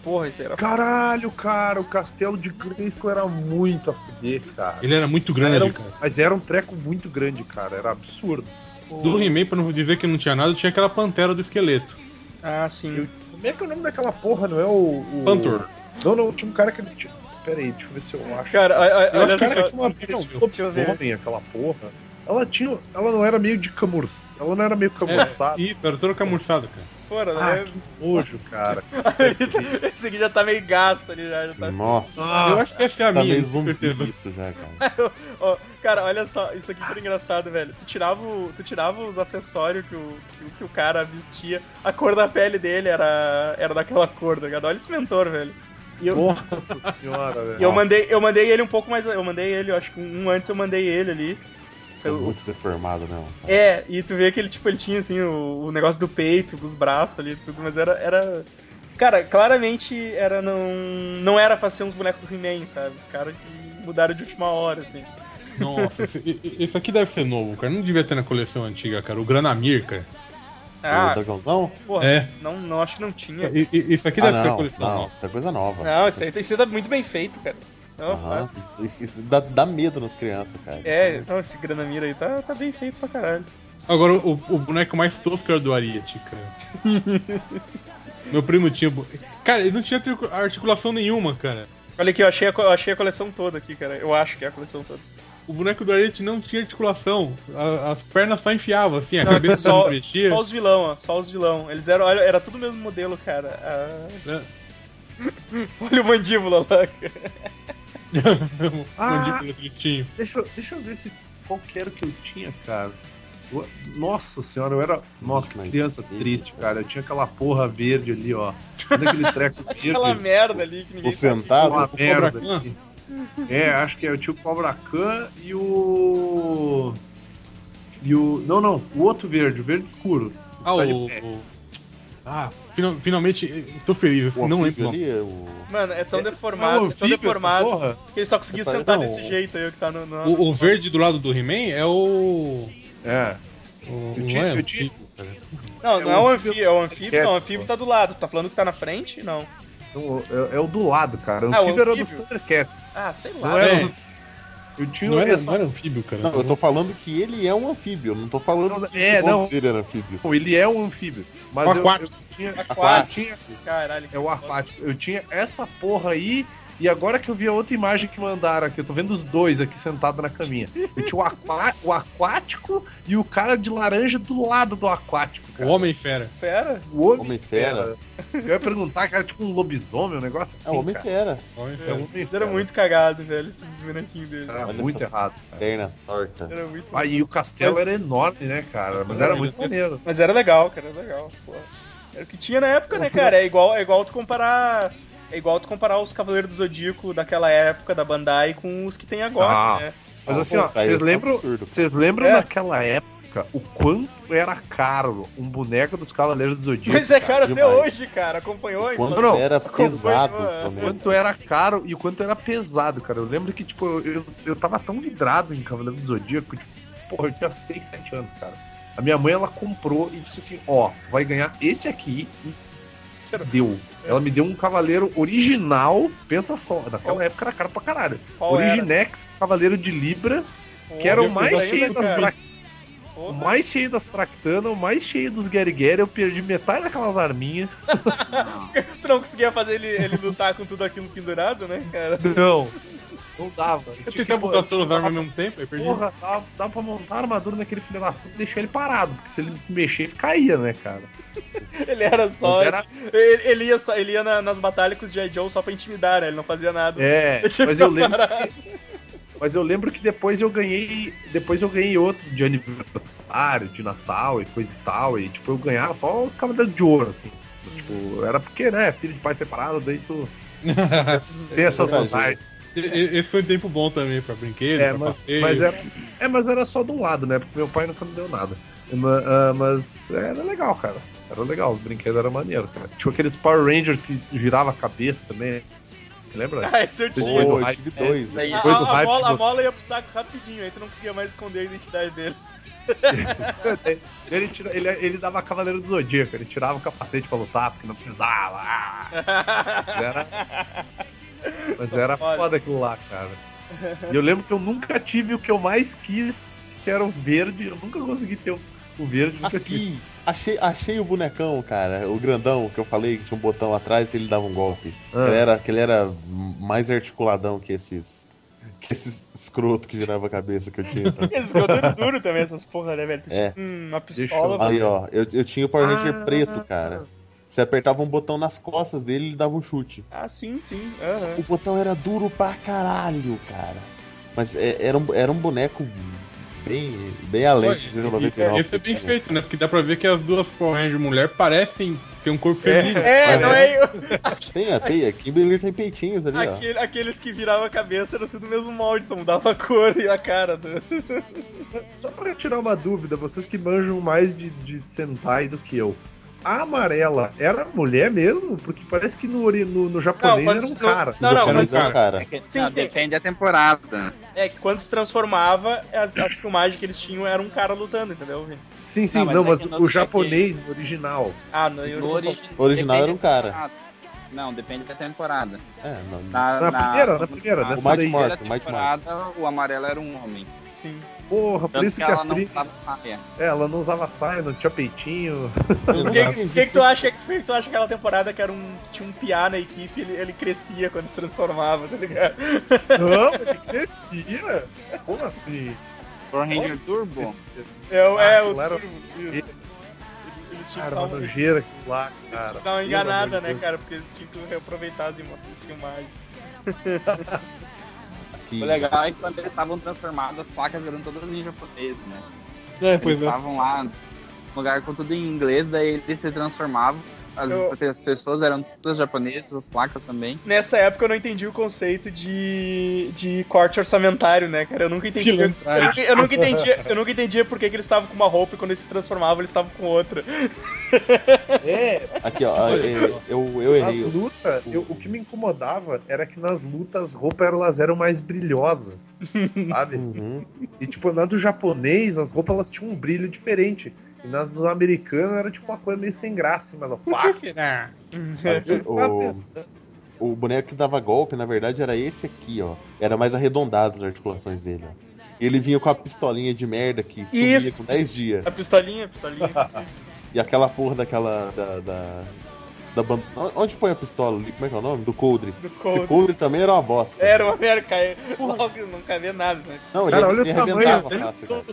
Porra, isso era. Caralho, cara, o castelo de Grayskull era muito a fuder, cara. Ele era muito grande, Era um- cara. Mas era um treco muito grande, cara. Era absurdo. Do He-Man, pra não dizer que não tinha nada, tinha aquela pantera do esqueleto. Ah, sim. Como é que é o nome daquela porra, não é o. o... Pantor. Não, não, tinha um cara que. Tinha... Pera aí, deixa eu ver se eu acho. Cara, Eu olha acho que só. Cara, tinha uma vez lobisomem, aquela porra. Ela tinha. Ela não era meio de camurça. Ela não era meio camurçada. É, isso, era todo camurçado, cara. Fora, Ah, né? que nojo, cara. Esse aqui já tá meio gasto ali, já. já tá... Nossa, Ah, eu acho que essa é a tá minha, meio zumbi isso já, cara. Ó, cara, olha só, isso aqui foi engraçado, velho. Tu tirava, o- tu tirava os acessórios que o, que, o- que o cara vestia, a cor da pele dele era, era daquela cor, tá ligado? Olha esse mentor, velho. E eu, Nossa senhora, velho. e eu mandei, eu mandei ele um pouco mais. Eu mandei ele, eu acho que um antes eu mandei ele ali. Eu- muito deformado, cara? É, e tu vê que ele, tipo, ele tinha assim o, o negócio do peito, dos braços ali, tudo, mas era. era... Cara, claramente era não. Não era pra ser uns bonecos do He-Man, sabe? Os caras que mudaram de última hora, assim. Nossa, esse, esse aqui deve ser novo, cara. Não devia ter na coleção antiga, cara. O Granamir, cara. O Ah, dragãozão? porra, É. não, não, acho que não tinha. E- e- Isso aqui Ah, deve ser não, coleção não, nova. isso é coisa nova. Não, isso aí tem sido muito bem feito, cara. Não, Aham. Isso, isso dá, dá medo nas crianças, cara. É, não, esse Granamira aí tá, tá bem feito pra caralho. Agora, o, o boneco mais tosco era o do Ariete, cara. Meu primo tinha. Cara, ele não tinha articulação nenhuma, cara. Olha aqui, eu achei, a, eu achei a coleção toda aqui, cara. Eu acho que é a coleção toda. O boneco do Ariete não tinha articulação. A- as pernas só enfiavam, assim, a Não, cabeça só- não mexia. Só os vilão, ó. Só os vilão. Eles eram. Olha, era tudo o mesmo modelo, cara. Ah, né? olha o mandíbula lá, cara. Ah. Mandíbula tristinho. Deixa, eu- deixa eu ver se qual que era que eu tinha, cara. Eu- Nossa senhora, eu era. Nossa, que criança triste, cara. Eu tinha aquela porra verde ali, ó. Olha aquele treco verde. Aquela merda ali que ninguém O sentado. Uma merda. É, acho que é o tio Cobra Khan e o. E o. Não, não, o outro verde, o verde escuro. Ah, Tá o. Ah, final- finalmente, tô feliz, O não lembro. ali, o... Mano, é tão É deformado, um é tão deformado que ele só conseguiu sentar não, desse o- jeito aí que tá no. no- O, o verde do lado do He-Man é o. É. o Eu não tinha- é eu tinha-. Não, não é é o anfíbio, é o anfíbio, anfíbio. não, o anfíbio tá do lado. Tá falando que tá na frente? Não. Então, é, é o do lado, cara. O o anfíbio era dos. Thundercats. Ah, sei Não lá. era é. Eu tinha Não era, essa- não era anfíbio, cara. Não, eu tô falando que ele é um anfíbio, eu não tô falando Não, que é, o não. dele era anfíbio. Não, ele é um anfíbio. Mas O eu, eu tinha. Aquático. Eu tinha. Caralho. É o aquático. Eu tinha essa porra aí. E agora que eu vi a outra imagem que mandaram aqui, eu tô vendo os dois aqui sentados na caminha. Eu tinha o, aquá- o aquático e o cara de laranja do lado do aquático, O cara. Homem-Fera. Fera? O homem, Homem-Fera. Eu ia perguntar, cara, tipo um lobisomem, um negócio assim. É o cara. Homem-Fera. É Homem-Fera. um Eles eram muito cagados, velho, esses bonequinhos deles. Era Olha muito errado. Perna torta. Era muito. Ah, e o castelo era enorme, né, cara? Mas era muito maneiro. Mas era legal, cara, era legal. Pô. Era o que tinha na época, né, cara? É igual, é igual tu comparar. É igual tu comparar os Cavaleiros do Zodíaco daquela época da Bandai com os que tem agora, Ah. né? Mas Ah, assim, ó, vocês é lembram, vocês lembram É. naquela época o quanto era caro um boneco dos Cavaleiros do Zodíaco? Mas é caro até demais. hoje, cara. Acompanhou então? Quanto não, era pesado é. também. quanto era caro e o quanto era pesado, cara. Eu lembro que, tipo, eu, eu, eu tava tão vidrado em Cavaleiro do Zodíaco, tipo, porra, eu tinha 6, 7 anos, cara. A minha mãe, ela comprou e disse assim, ó, vai ganhar esse aqui e deu. Ela me deu um cavaleiro original, pensa só, naquela época era caro pra caralho. Qual era? Originex, cavaleiro de Libra, Pô, que era o mais cheio das tra... Mais cheio das Tractana, o mais cheio dos Gary Gary, eu perdi metade daquelas arminhas. Tu não conseguia fazer ele, ele lutar com tudo aquilo pendurado, né, cara? Não, não dava. Eu tentei botar todas as armas ao mesmo tempo, aí perdi. Porra, dava, dava pra montar a armadura naquele filho da puta e deixar ele parado, porque se ele se mexesse, caía, né, cara? Ele era só. Era- Ele, ele ia, só, ele ia na- nas batalhas com os G.I. Joe só pra intimidar, né? Ele não fazia nada. É, mas que eu lembro. parado. Mas eu lembro que depois eu ganhei. Depois eu ganhei outro de aniversário, de Natal e coisa e tal. E tipo, eu ganhava só os cavaleiros de ouro, assim. Tipo, era porque, né, filho de pai separado, daí tu tem essas vantagens. E- e- Esse foi um tempo bom também pra brinquedos, É pra mas, passeio. mas era, é, mas era só de um lado, né? Porque meu pai nunca me deu nada. Ah, Mas era legal, cara. Era legal, os brinquedos eram maneiros, cara. Tinha aqueles Power Rangers que girava a cabeça também. Lembra? Ah, esse eu tinha. Pô, Pô, eu hype tive dois. aí. A, do a- a hype mola, a do- mola ia pro saco rapidinho, aí tu não conseguia mais esconder a identidade deles. Ele, tira- ele, ele dava Cavaleiro do Zodíaco, ele tirava o capacete pra lutar, porque não precisava. Ah, era, mas era Foda. foda aquilo lá, cara. E eu lembro que eu nunca tive o que eu mais quis, que era o verde. Eu nunca consegui ter o, o verde, nunca tive. Aqui, achei, achei o bonecão, cara. O grandão que eu falei que tinha um botão atrás e ele dava um golpe. Ah. Ele, era, ele era mais articuladão que esses Que esse escroto que virava a cabeça que eu tinha. Tá? Esse escudo duro também, essas porra, né, velho? Tu É. tinha uma pistola, eu-. Aí, ó, eu, eu tinha o Power Ranger Ah. preto, cara. Você apertava um botão nas costas dele e ele dava um chute. Ah, sim, sim. aham. O botão era duro pra caralho, cara. Mas é- era, um, era um boneco bem, bem além de Esse 99. é bem feito, né? Porque dá pra ver que as duas Power Ranger mulher parecem ter um corpo feminino. É, não é eu. Tem, a, tem, a Kimberly tem peitinhos ali, ó. Aquele- aqueles que viravam a cabeça era tudo o mesmo molde, só mudava a cor e a cara. Do... Só pra tirar uma dúvida, vocês que manjam mais de, de Sentai do que eu. A amarela era mulher mesmo? Porque parece que no, no, no japonês Não, era um cara. Não, não, Japonês quando é um cara. Sim, Não, sim. Depende da temporada. É que quando se transformava, as, as filmagens que eles tinham era um cara lutando, entendeu? Sim, sim, Não, mas não, é mas que no- o é japonês, no original. Ah, não, No eu origi- O original depende era um da cara. temporada. Não, depende da temporada. É, não. Na, Na primeira, na primeira, na primeira Mighty temporada, o amarelo era um homem. Sim. Porra, por Tanto isso que que, a ela não atriz. usava saia. É, ela não usava saia, não tinha peitinho. O não que, que, que tu acha que, que tu acha aquela temporada que era um que tinha um piá na equipe, ele, ele crescia quando se transformava, tá ligado? Não, ele crescia. Como assim? Power Ranger Turbo? É, o- Ah, é o era- turbo, isso. Eles tinham que Cara, uma eles nojeira aquilo lá, tinham cara. que dar uma enganada, né, cara? Porque eles tinham que reaproveitar as filmagens. Que- O legal é que quando eles estavam transformados, as placas eram todas em japonês, né? É, pois eles é. estavam lá lugar com tudo em inglês, daí eles se transformavam. As, Eu- as pessoas eram todas japonesas, as placas também. Nessa época eu não entendi o conceito de, de corte orçamentário, né, cara? Eu nunca entendi. Eu, eu nunca entendia, eu nunca entendia por que, eles estavam com uma roupa e quando eles se transformavam eles estavam com outra. É, Aqui, ó, é, eu, eu nas errei. lutas, eu- o que me incomodava era que nas lutas as roupas elas eram mais brilhosas, sabe? Uhum. E tipo, na do japonês, as roupas elas tinham um brilho diferente. E na do americano era tipo uma coisa meio sem graça, mas Eu ficava O- O boneco que dava golpe, na verdade, era esse aqui, ó. Era mais arredondado as articulações dele, ó. Ele vinha com a pistolinha de merda que sumia Isso. com 10 dias. A pistolinha, a pistolinha. E aquela porra daquela. Da, da, da ban- Onde põe a pistola ali? Como é que é o nome? Do coldre. Do Esse cold. coldre também era uma bosta. Era uma merda, cara. Logo não cabia nada, né? Não, ele, Cara, olha ele o tamanho arrebentava dele. fácil, cara.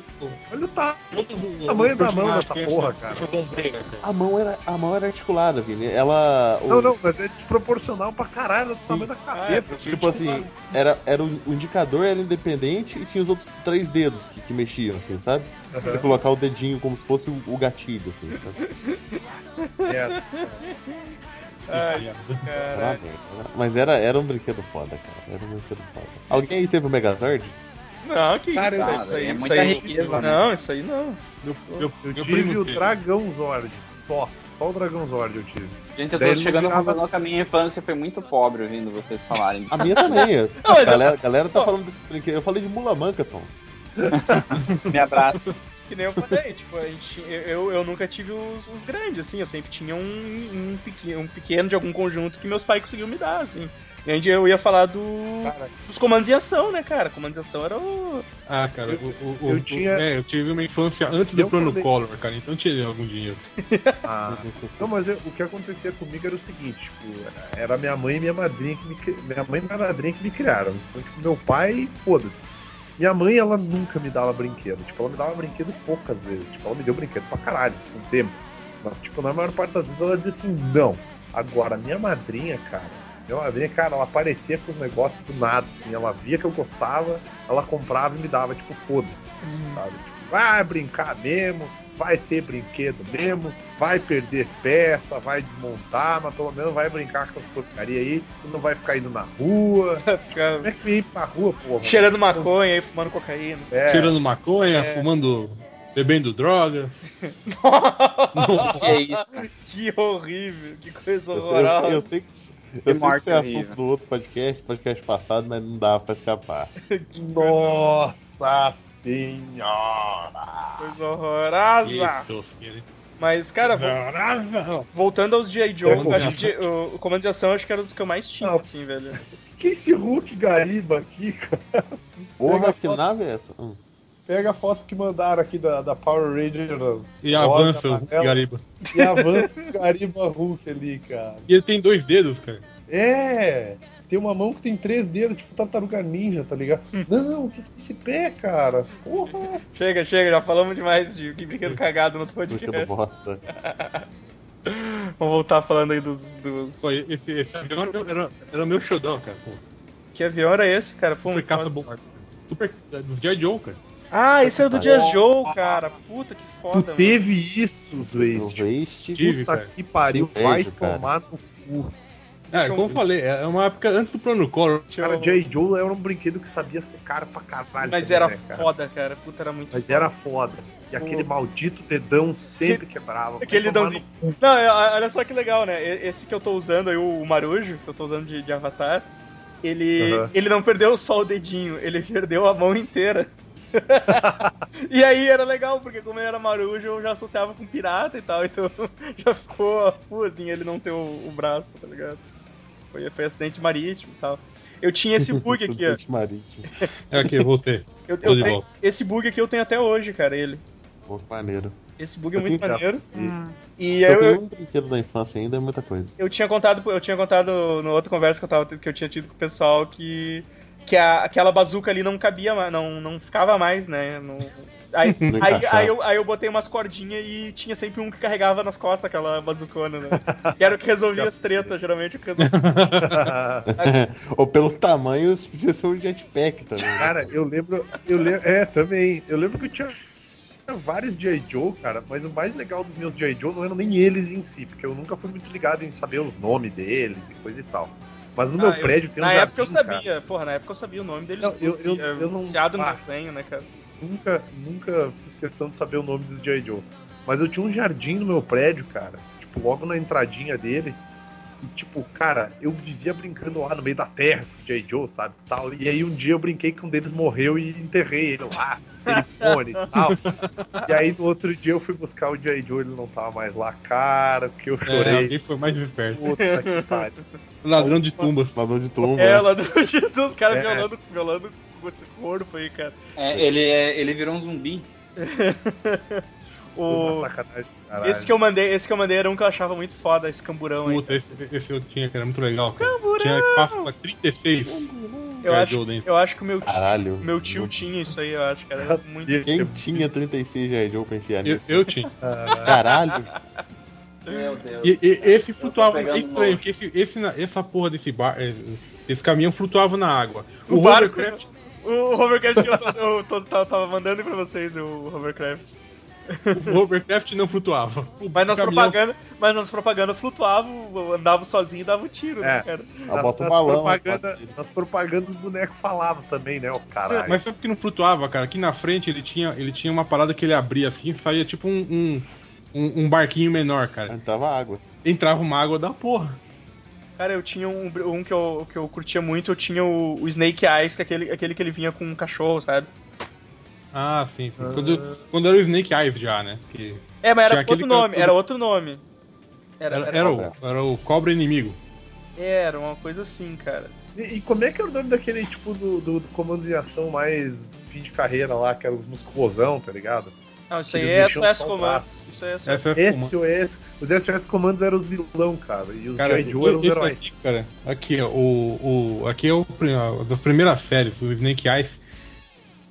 olha o ta... o tamanho da mão dessa porra, cara. A mão, era, a mão era articulada, Vini. Ela. Não, os- não, mas é desproporcional pra caralho do tamanho da cabeça. Tipo assim, era, era o, o indicador era independente e tinha os outros três dedos que, que mexiam, assim, sabe? Você colocar o dedinho como se fosse o, o gatilho, assim, sabe? É, Ai, caralho. mas era, era um brinquedo foda, cara. Era um brinquedo foda. Alguém aí teve o Megazord? Não, que Cara, isso, né? isso aí, é isso muita aí. riqueza, né? Não, isso aí não. Meu, meu, eu meu tive o teve. Dragão Zord, só. Só o Dragão Zord eu tive. Gente, eu Daí tô ele chegando virava- conclusão que a minha infância foi muito pobre ouvindo vocês falarem. A minha também. a galera, a galera tá falando desses brinquedos. Eu falei de Mula Manca, Tom. Me abraço. Que nem eu falei, tipo, a gente, eu, eu, nunca tive os, os grandes, assim, eu sempre tinha um, um, pequeno, um pequeno de algum conjunto que meus pais conseguiam me dar, assim. E aí eu ia falar do, Cara, dos comandos em ação, né, cara? Comandos em ação era o. Ah, cara, Eu- o, o, eu o- tinha- É, eu tive uma infância antes do Eu plano falei- Collor, cara, então eu tirei algum dinheiro. Ah, não, mas eu- o que acontecia comigo era o seguinte, tipo, era minha mãe e minha madrinha que me minha mãe e minha madrinha que me criaram. Então, tipo, meu pai, foda-se. Minha mãe, ela nunca me dava brinquedo. Tipo, ela me dava brinquedo poucas vezes. Tipo, ela me deu brinquedo pra caralho, o tempo. Mas, tipo, na maior parte das vezes ela dizia assim, não. Agora, minha madrinha, cara, minha madrinha, cara, ela aparecia com os negócios do nada, assim. Ela via que eu gostava, ela comprava e me dava, tipo, foda-se, sabe? Tipo, vai brincar mesmo, vai ter brinquedo mesmo, vai perder peça, vai desmontar, mas pelo menos vai brincar com essas porcaria aí, tu não vai ficar indo na rua. Ficar Como é que me ir pra rua, porra? cheirando maconha e fumando cocaína. É, Tirando maconha, É. fumando, bebendo droga. que é isso? Que horrível, que coisa Eu sei, eu horrorosa. sei, eu sei que, eu sei que isso é horrível. assunto do outro podcast, podcast passado, mas não dava pra escapar. Nossa senhora! Coisa horrorosa. Que? Mas, cara, vo- voltando aos G.I. Joe, É, acho que o, o Comando de Ação acho que era dos que eu mais tinha, Não. assim, velho. Que esse Hulk Gariba aqui, cara? Porra, que nave é essa? Hum. Pega a foto que mandaram aqui da, da Power Ranger ó, E Rosa, avança o. Gariba. e avança o Gariba Hulk ali, cara. E ele tem dois dedos, cara. É! tem uma mão que tem três dedos, tipo tartaruga ninja, tá ligado? não, o que é esse pé, cara? Porra! Chega, chega, já falamos demais de que brinquedo cagado no outro Brinquedo podcast. bosta. Vamos voltar falando aí dos. dos... Pô, esse, esse avião era, era, meu xodó, cara. Pô, Que avião era esse, cara? Pô, super caça bomba. Super. Dos G.I. Joe, cara. Ah, esse era do Jazz Joe, cara. Puta que Tu foda. mano. teve isso, No Zwaste. Waste. Tive, Puta cara. que pariu, vai cara. tomar no cu. É, como eu falei, é uma época antes do plano Collor. Cara, J. Joe era um brinquedo que sabia ser caro pra caralho. Mas também, era né, cara? foda, cara. Puta, era muito Mas foda. era foda. E aquele maldito dedão sempre quebrava. Aquele dedãozinho. Não, é, olha só que legal, né? Esse que eu tô usando aí, o Marujo, que eu tô usando de, de avatar, ele, ele não perdeu só o dedinho, ele perdeu a mão inteira. e aí era legal, porque como ele era Marujo, eu já associava com pirata e tal, então já ficou assim, ele não ter o, o braço, tá ligado? Foi, foi acidente marítimo e tal. Eu tinha esse bug aqui, ó. Acidente marítimo. É aqui, voltei. Eu, eu tenho, esse bug aqui eu tenho até hoje, cara, ele. Pô, que maneiro. Esse bug é muito maneiro. E- E Se eu, eu tenho um brinquedo da infância ainda, é muita coisa. eu tinha contado, eu tinha contado no outra conversa que eu, tava, que eu tinha tido com o pessoal que, que a- aquela bazuca ali não cabia mais, não, não ficava mais, né? Não- aí, aí, aí, eu, aí eu botei umas cordinhas e tinha sempre um que carregava nas costas aquela bazucona, né? Que era o que resolvia as tretas, geralmente o que resolvia. Ou pelo tamanho, podia ser um jetpack também. né? Cara, eu lembro. Eu lembro. É, também. Eu lembro que eu tinha. Vários J. Joe, cara, mas o mais legal dos meus J. Joe não eram nem eles em si, porque eu nunca fui muito ligado em saber os nomes deles e coisa e tal. Mas no meu Ah, eu- prédio tem um Na jardim, época eu cara. sabia, porra, na época eu sabia o nome deles. Não, eu- eu- é, eu não- viciado no ah. desenho, né, cara? Nunca, nunca fiz questão de saber o nome dos J. Joe. Mas eu tinha um jardim no meu prédio, cara. Tipo, logo na entradinha dele. E, tipo, cara, eu vivia brincando lá no meio da terra com os J. Joe, sabe? Tal. E aí um dia eu brinquei que um deles morreu e enterrei ele lá, cerimônia e tal. E aí no outro dia eu fui buscar o J. Joe, ele não tava mais lá. Cara, que eu É, chorei. alguém foi mais esperto. Puta que pariu. Ladrão de tumbas. Ladrão de tumba. É, né? lá do, dos caras É. violando, violando com esse corpo aí, cara. É, ele, é, ele virou um zumbi. O... Esse que eu mandei, esse que eu mandei era um que eu achava muito foda, esse camburão aí. Puta, esse, esse eu tinha, que era muito legal. Cara. Tinha espaço pra 36. Eu acho, eu acho que o meu tio, Caralho. meu tio tinha isso aí, eu acho, cara. Era Cacete. muito... Quem tinha 36 G.I. Joe pra enfiar Eu, nisso? eu tinha. Caralho. Meu Deus. E, e- esse flutuava. É estranho, porque esse, esse, essa porra desse bar. eh, Esse caminhão flutuava na água. O O, barco- Hovercraft. O Hovercraft que eu, tô, eu tava mandando pra vocês, o Hovercraft. O Hovercraft não flutuava. O Mas nas propagandas, mas nas propagandas flutuava, andava sozinho e dava um tiro, né, É. cara? Ela bota um nas, balão. propaganda, pode- nas propagandas os bonecos falavam também, né? O caralho. Mas sabe que não flutuava, cara? Aqui na frente ele tinha, ele tinha uma parada que ele abria assim, saía tipo um, um, um- um barquinho menor, cara. Entrava água. Entrava uma água da porra. Cara, eu tinha um, um que, eu, que eu curtia muito, eu tinha o, o Snake Eyes, que é aquele, aquele que ele vinha com um cachorro, sabe? Ah, sim, sim. Quando, quando era o Snake Eyes já, né? Que É, mas era outro era nome, era outro nome. Era, era, era, era o, era o cobra inimigo. era uma coisa assim, cara. E, e como é que é o nome daquele tipo do, do, do comandos em ação mais fim de carreira lá, que era os musculosão, tá ligado? Não, isso aí é SOS Comandos. Isso aí é SOS é SOS. Os SOS comandos eram os vilão, cara. E os Cara, J. Joe eram os heróis. aqui, cara, aqui, ó, o, o, aqui é o a- das primeiras séries, o Snake Eyes.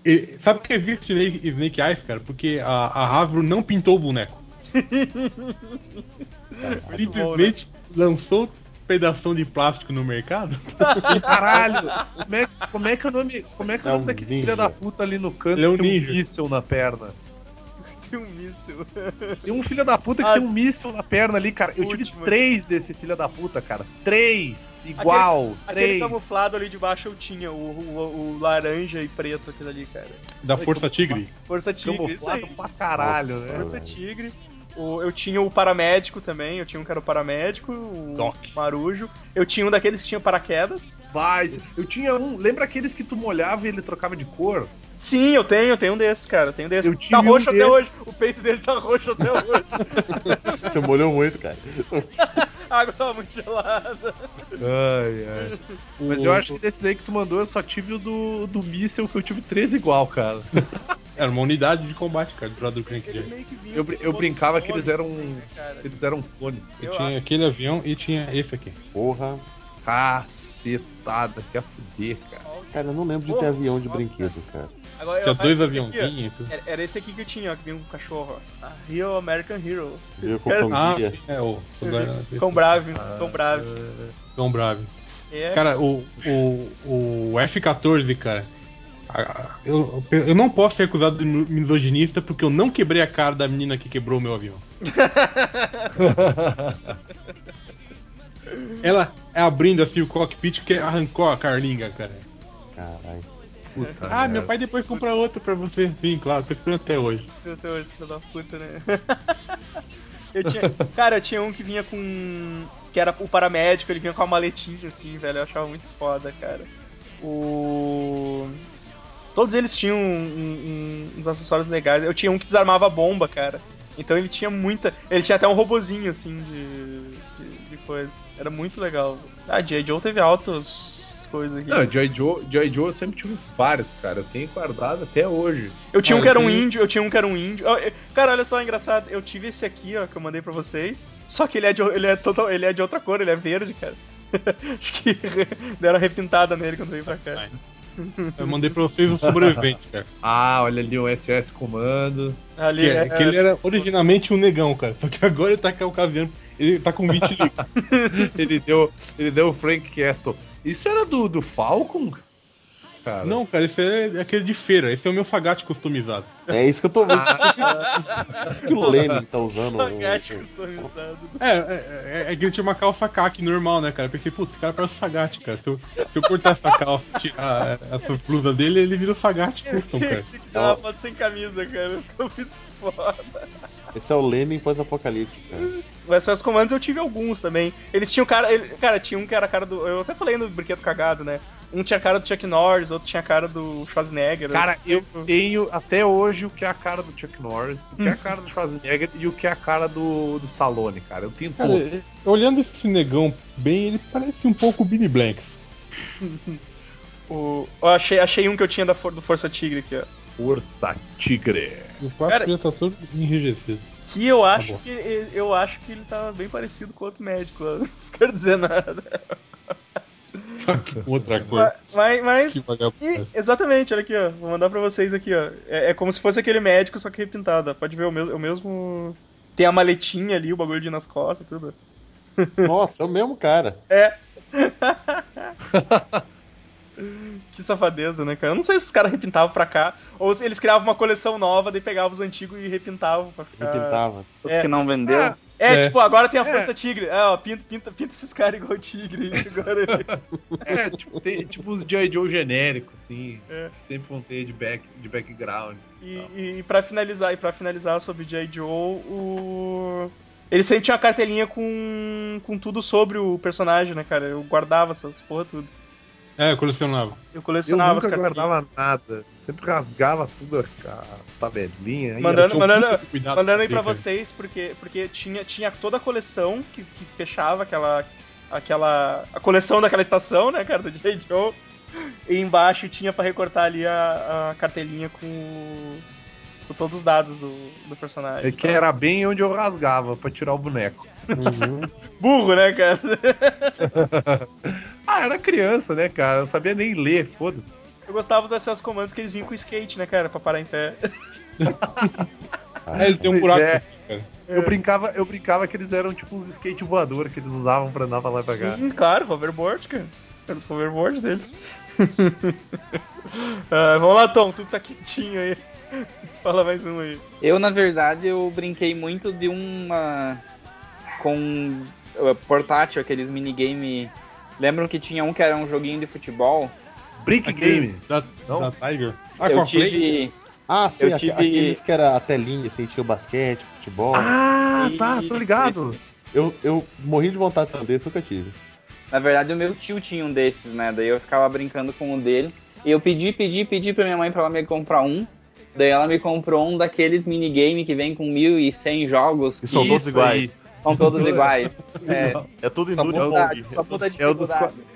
E, sabe por que existe Snake, Snake Eyes, cara? Porque a, a Hasbro não pintou o boneco. Simplesmente lançou um pedação de plástico no mercado. Caralho! Como é, como é que é o nome, como é que é o É nome daquele filho da puta ali no canto Ele é um que tem um míssil na perna? Tem um míssil. Tem um filho da puta que Ah, tem um míssil na perna ali, cara. Eu tive três desse filho da puta, cara. Três! Igual! Aquele três! camuflado ali de baixo eu tinha, o, o, o laranja e preto aquele ali, cara. Da Força Tigre. Força Tigre, isso aí. Camuflado pra caralho, Nossa. né? Força Tigre. O- eu tinha o paramédico também, eu tinha um que era o paramédico, o Doc. marujo. Eu tinha um daqueles que tinha paraquedas. Mas eu tinha um. Lembra aqueles que tu molhava e ele trocava de cor? Sim, eu tenho, eu tenho um desses, cara. Eu tenho um desses. Eu tá um roxo até desse. hoje. O peito dele tá roxo até hoje. Você molhou muito, cara. A água tava muito gelada. Ai, ai. Mas eu acho que desses aí que tu mandou, eu só tive o do, do míssel, que eu tive três igual, cara. Era uma unidade de combate, cara, do Crank meio que vinham Eu, eu brincava que eles eram. né? Eles eram clones. Eu Eu tinha aquele avião e tinha esse aqui. Porra. Cacetada, que a fuder, cara. Cara, eu não lembro de ter avião de brinquedo, cara. Agora, Tinha eu- dois aviãozinhos. e tudo. Era, era esse aqui que eu tinha, ó, que vinha com o cachorro, ó. A Real American Hero. Com caras- Ah, é, o. o Cão bravo, cão bravo. Cão bravo. É, Cara, o, o, o F-14, cara. A- Eu, eu não posso ser acusado de misoginista porque eu não quebrei a cara da menina que quebrou o meu avião. Ela é abrindo assim o cockpit que arrancou a carlinga, cara. Caralho. Puta Ah, merda. meu pai depois compra outra pra você. Sim, claro, tô esperando até hoje. Seu teu filho da puta, né? eu tinha, cara, eu tinha um que vinha com. Que era o paramédico, ele vinha com uma maletinha assim, velho. Eu achava muito foda, cara. O. Todos eles tinham um- um- uns acessórios legais. Eu tinha um que desarmava a bomba, cara. Então ele tinha muita. Ele tinha até um robozinho assim de. de, de coisa. Era muito legal. Ah, J. Joe teve altas coisas aqui. Não, Joy Joe, Joy Joe eu sempre tive vários, cara. Eu tenho guardado até hoje. Eu tinha um Ah, que era um índio, eu tinha um que era um índio. Cara, olha só, engraçado. Eu tive esse aqui, ó, que eu mandei pra vocês. Só que ele é de, ele é total, ele é de outra cor, ele é verde, cara. Acho que deram repintada nele quando veio pra cá. Eu mandei pra vocês os sobreviventes, cara. Ah, olha ali o SOS Comando. Ali Que, é- é, que ele era originalmente um negão, cara. Só que agora ele tá caucasiano. Ele tá com 20 litros. ele deu, ele deu o Frank Castle. Isso era do, do Falcon? Cara. Não, cara, esse é aquele de feira. Esse é o meu fagate customizado. É isso que eu tô vendo. Ah, Por que o Lenin tá usando. Sagate o- customizado. É, é, é, é que ele tinha uma calça caque normal, né, cara? Eu pensei, putz, esse cara parece o Sagate, cara. Se eu, se eu cortar essa calça e tirar essa blusa dele, ele vira o Sagate Custom, cara. Tinha que tirar uma foto sem camisa, cara. Ficou muito foda. Esse é o Lenin pós-apocalíptico, cara. Mas os comandos eu tive alguns também. Eles tinham cara. ele- cara, tinha um que era a cara do. Eu até falei no brinquedo cagado, né? Um tinha a cara do Chuck Norris, outro tinha a cara do Schwarzenegger. cara, eu tenho até hoje o que é a cara do Chuck Norris, o que é a cara do Schwarzenegger e o que é a cara do, do Stallone, cara. Eu tenho Cara, todos. é- olhando esse negão bem, ele parece um pouco o Billy Blanks. O, eu achei, achei um que eu tinha da, For- do Força Tigre aqui, ó. Força Tigre. O quatro Cara- já tá todo enrijecido. Que eu acho bom. que eu acho que ele tava bem parecido com outro médico lá. Não quero dizer nada. Outra cor. Mas. mas e- exatamente, olha aqui, ó. Vou mandar pra vocês aqui, ó. É, é como se fosse aquele médico, só que repintado. ó. Pode ver o mesmo, o mesmo. Tem a maletinha ali, o bagulho de nas costas, tudo. Nossa, é o mesmo cara. É. que safadeza, né, cara? Eu não sei se os caras repintavam pra cá, ou se eles criavam uma coleção nova, daí pegavam os antigos e repintavam pra ficar. Ele pintava. Os É. que não vendeu. Ah, É, É. tipo, agora tem a Força Tigre. É, ó, pinta, pinta, pinta esses caras igual tigre. Agora É, tipo, tem, tipo os Joy Joe genéricos, assim. É. que Sempre vão ter de, back, de background. E, e pra finalizar, e para finalizar sobre J. Joe, o. Ele sempre tinha uma cartelinha com, com tudo sobre o personagem, né, cara? Eu guardava essas porra tudo. É, eu colecionava. Eu Eu colecionava nunca cartelinhas. guardava nada. Sempre rasgava tudo a tabelinha. Mandando- Tinha mandando- Mandando aí pra vocês, porque, porque tinha, tinha toda a coleção que, que fechava aquela. aquela. a coleção daquela estação, né, cara, do J. Joe. E embaixo tinha pra recortar ali a, a cartelinha com, todos os dados do, do personagem. É que era bem onde eu rasgava pra tirar o boneco. Burro, né, cara? Ah, era criança, né, cara? Eu não sabia nem ler, foda-se. Eu gostava dos acessos comandos que eles vinham com skate, né, cara, pra parar em pé. É, ele tem um buraco. é. aqui, cara. Eu brincava, eu brincava que eles eram tipo uns skate voador que eles usavam pra andar pra lá e pra cá. Sim, claro, hoverboard, cara. Era os hoverboards deles. Ah, vamos lá, Tom, tu tá quietinho aí. Fala mais um aí. Eu, na verdade, eu brinquei muito de uma. com uh, portátil, aqueles minigame. Lembram que tinha um que era um joguinho de futebol? Brick Aquele Game. Da, da Tiger. Ah, eu Play? tive. Ah, sim, Eu tive- aqueles que era a telinha, assim, tinha o basquete, futebol. Ah, tá, Isso, tô ligado. isso. Eu, eu morri de vontade de ter um desse, nunca tive. Na verdade, o meu tio tinha um desses, né? Daí eu ficava brincando com o dele. E eu pedi, pedi, pedi pra minha mãe pra ela me comprar um. Daí ela me comprou um daqueles minigame que vem com 1.100 jogos. E são que todos Isso iguais. São todos iguais. É, É tudo só Enduro e muda, Pong. É o, dos,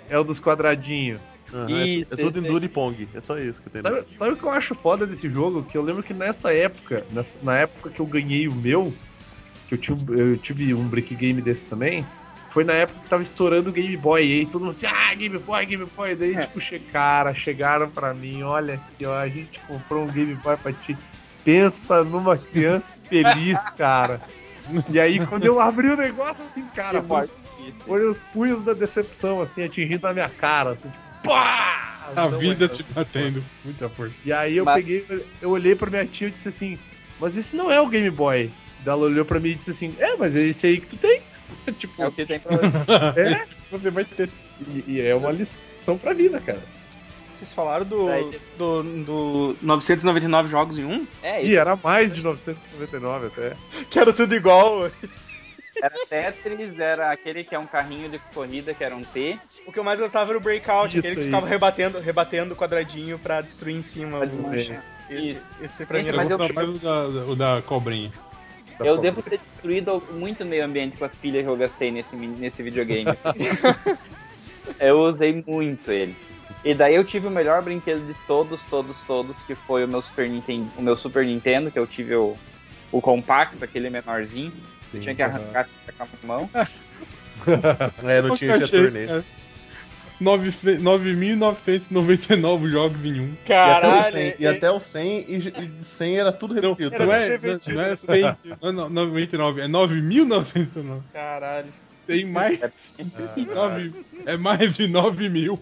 é o dos quadradinhos. É- Isso, é tudo esse Enduro e Pong. É só isso que tem. Sabe, sabe o que eu acho foda desse jogo? Que eu lembro que nessa época, nessa- na época que eu ganhei o meu, que eu tive, eu tive um break game desse também, foi na época que tava estourando o Game Boy. E aí todo mundo assim, ah, Game Boy, Game Boy. Daí, tipo, che cara, chegaram pra mim, olha aqui, ó, a gente comprou um Game Boy pra ti. Pensa numa criança feliz, cara. E aí, quando eu abri o negócio, assim, cara, foi, foi os punhos da decepção, assim, atingindo a minha cara, assim, tipo, pá! A Não, vida mas- te batendo. Muita força. E aí eu Mas- peguei, eu olhei pra minha tia e disse assim, mas esse não é o Game Boy. Daí Ela olhou pra mim e disse assim, é, mas é esse aí que tu tem. tipo, É o que tem pra é, Você vai ter. e, e é uma lição pra vida, cara. Vocês falaram do, Daí- do, do 999 jogos em um? É, E isso. era mais de 999 até. Que era tudo igual. Era Tetris, era aquele que é um carrinho de corrida, que era um T. O que eu mais gostava era o Breakout, Isso aquele que aí. ficava rebatendo, rebatendo o quadradinho pra destruir em cima. Esse, Isso. esse pra mim era mas eu- o da, o da cobrinha. Eu devo ter destruído muito o meio ambiente com as pilhas que eu gastei nesse, nesse videogame. eu usei muito ele. E daí eu tive o melhor brinquedo de todos, todos, todos, que foi o meu Super Nintendo, o meu Super Nintendo, que eu tive o, o compacto, aquele menorzinho. Sim. tinha que arrancar com a mão. É, não tinha retorno nesse. 9.999 jogos em um. E até o Caralho. 100, e até o 100 e, e de 100 era tudo Não, repetido. não Era é, repetido. não é 100, não, não, 99, é 9.999. Caralho. Tem mais. nove- é mais de 9 mil.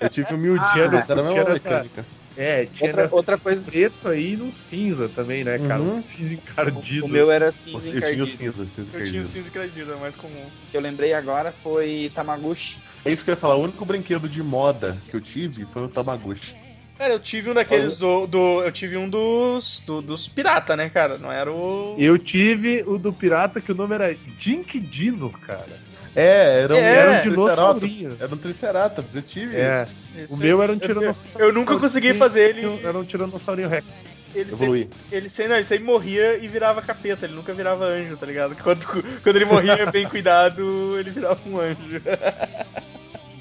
Eu tive um mil Ah, dias, era a mesma essa- mecânica. É, tinha Outra- nessa- outra coisa- preto aí no cinza também, né, cara? Uhum. Um cinza encardido. O meu era cinza Eu tinha o encardido. cinza, cinza Eu tinha o cinza encardido, é mais comum. O que eu lembrei agora foi Tamaguchi. É isso que eu ia falar, o único brinquedo de moda que eu tive foi o Tamagotchi. Cara, eu tive um daqueles do. do eu tive um dos. Do, dos pirata, né, cara? Não era o. Eu tive o do pirata que o nome era Dink Dino, cara. É, era um, É, era um dinossaurinho. Triceratops. Era um Triceratops, eu tive É. esse. O meu era um eu- tiranossauro. Eu nunca consegui fazer ele. Era um tiranossauro Rex. Ele sempre, ele, sempre, não, ele sempre morria e virava capeta, ele nunca virava anjo, tá ligado? Quando, quando ele morria bem cuidado, ele virava um anjo.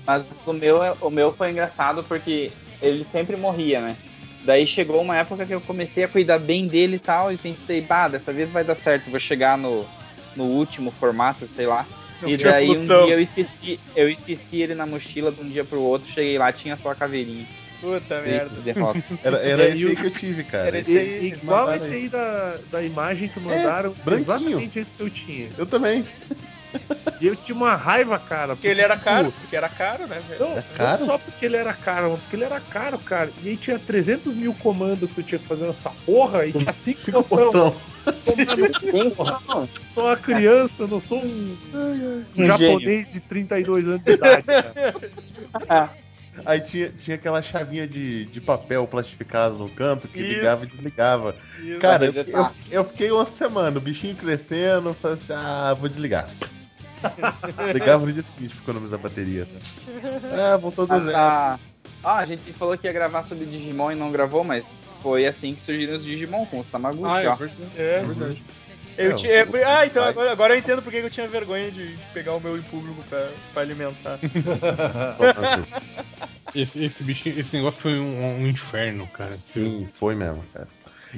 Mas o meu, é- o meu foi engraçado porque ele sempre morria, né? Daí chegou uma época que eu comecei a cuidar bem dele e tal, e pensei, bah, dessa vez vai dar certo, vou chegar no, no último formato, sei lá. e daí um dia eu esqueci, eu esqueci ele na mochila de um dia pro outro, cheguei lá, tinha só a caveirinha. Puta Triste merda. de derrota. Era, era É, esse e aí que eu tive, cara. Era Esse- aí. E, igual esse aí. da, da imagem que mandaram, branquinho. exatamente esse que eu tinha. Eu também. E eu tinha uma raiva, cara. Porque ele era tipo, caro, porque era caro, né, velho? Não, É caro? não só porque ele era caro, mas porque ele era caro, cara. E aí tinha 300 mil comandos que eu tinha que fazer nessa porra e tinha 5 Cinco botão. botão. Sou uma criança, eu não sou um, um Um japonês de 32 anos de idade, cara. Aí tinha, tinha aquela chavinha de, de papel plastificado no canto que Isso. ligava e desligava. Isso. Cara, eu, eu, eu fiquei uma semana, o bichinho crescendo, falei assim, ah, vou desligar. Ligava no dia seguinte pra economizar a bateria. Tá? Ah, voltou do Mas zero. a- Ah, a gente falou que ia gravar sobre Digimon e não gravou, mas foi assim que surgiram os Digimon, com os Tamaguchi, Ah, é ó. verdade. É. É verdade. Eu É, tinha, o- ah, então agora, agora eu entendo porque que eu tinha vergonha de, de pegar o meu em público pra, pra alimentar. Esse, esse, bichinho, esse negócio foi um, um inferno, cara. Sim, foi mesmo, cara.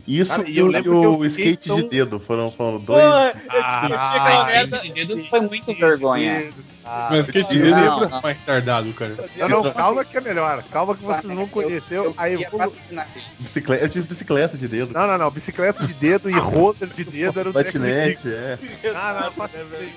Isso Cara, e eu o, lembro que eu o skate tão- de dedo foram, foram dois. Porra, eu, tinha- eu aquela Ah, merda. esse dedo foi muito vergonha. Ah, Mas skate não, dele não, é não. mais retardado, cara. não, não, calma que é melhor. Calma que vocês vão conhecer Eu a queria evolução. patrocinar ele. Bicicleta, eu tive bicicleta de dedo. Não, não, não. Bicicleta de dedo e roller de dedo era o Patinete, é. Ah, não, aí.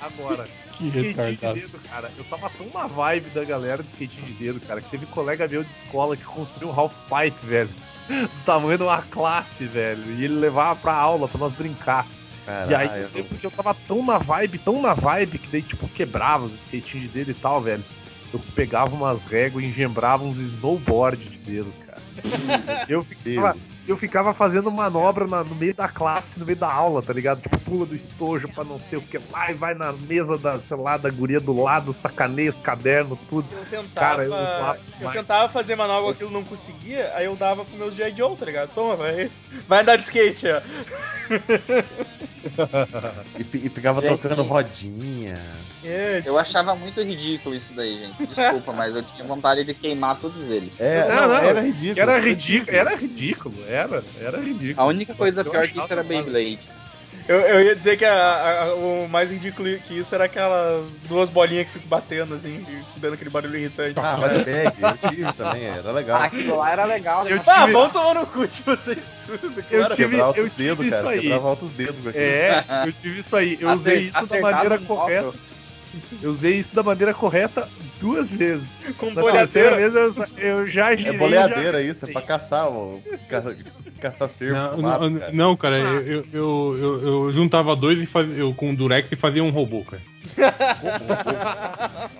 Agora, Que skate de retardado. dedo, cara. Eu tava tão na vibe da galera de skate de dedo, cara, que teve colega meu de escola que construiu um half-pipe, velho. Do tamanho de uma classe, velho. E ele levava pra aula pra nós brincar. Caralho. e aí, eu lembro que eu tava tão na vibe, tão na vibe, que daí, tipo, quebrava os skatinhos de dedo e tal, velho. Eu pegava umas réguas e engembrava uns snowboard de dedo, cara. Eu ficava, Deus. Eu ficava fazendo manobra na- no meio da classe, no meio da aula, tá ligado? Tipo, pula do estojo pra não sei o que lá e vai na mesa da, sei lá, da guria do lado, sacaneia os cadernos, tudo. Eu tentava, Cara, eu eu, tentava fazer manobra, aquilo não conseguia, aí eu dava pro meus G.I. Joe, tá ligado? Toma, vai, vai andar de skate, ó. E, e ficava Gente. tocando rodinha. É, Eu achava muito ridículo isso daí, gente. Desculpa, mas eu tinha vontade de queimar todos eles. É, Não, não, não, era ridículo. Era ridículo, era ridículo, era, era ridículo. A única coisa Eu pior que isso era Beyblade. Eu, eu ia dizer que a- a- o mais ridículo que isso era aquelas duas bolinhas que ficam batendo, assim, dando aquele barulho irritante. Ah, mas bag, eu tive também, era legal. Aquilo lá era legal. né? Ah, vamos tomar no cu de vocês tudo, Eu cara. tive- Quebrava altos eu tive dedos, isso cara. aí. Quebrava altos dedos com aquilo. É, eu tive isso aí. Eu usei isso da maneira correta. Eu usei isso da maneira correta duas vezes. Com Na terceira bolhadeira. vez eu, eu já girei. É boleadeira já... isso, é pra caçar, ó, caça, caçar cervo. Não, mato, não, cara. não, cara, eu, eu, eu, eu- eu juntava dois e fazia, eu, com o Durex e fazia um robô, cara.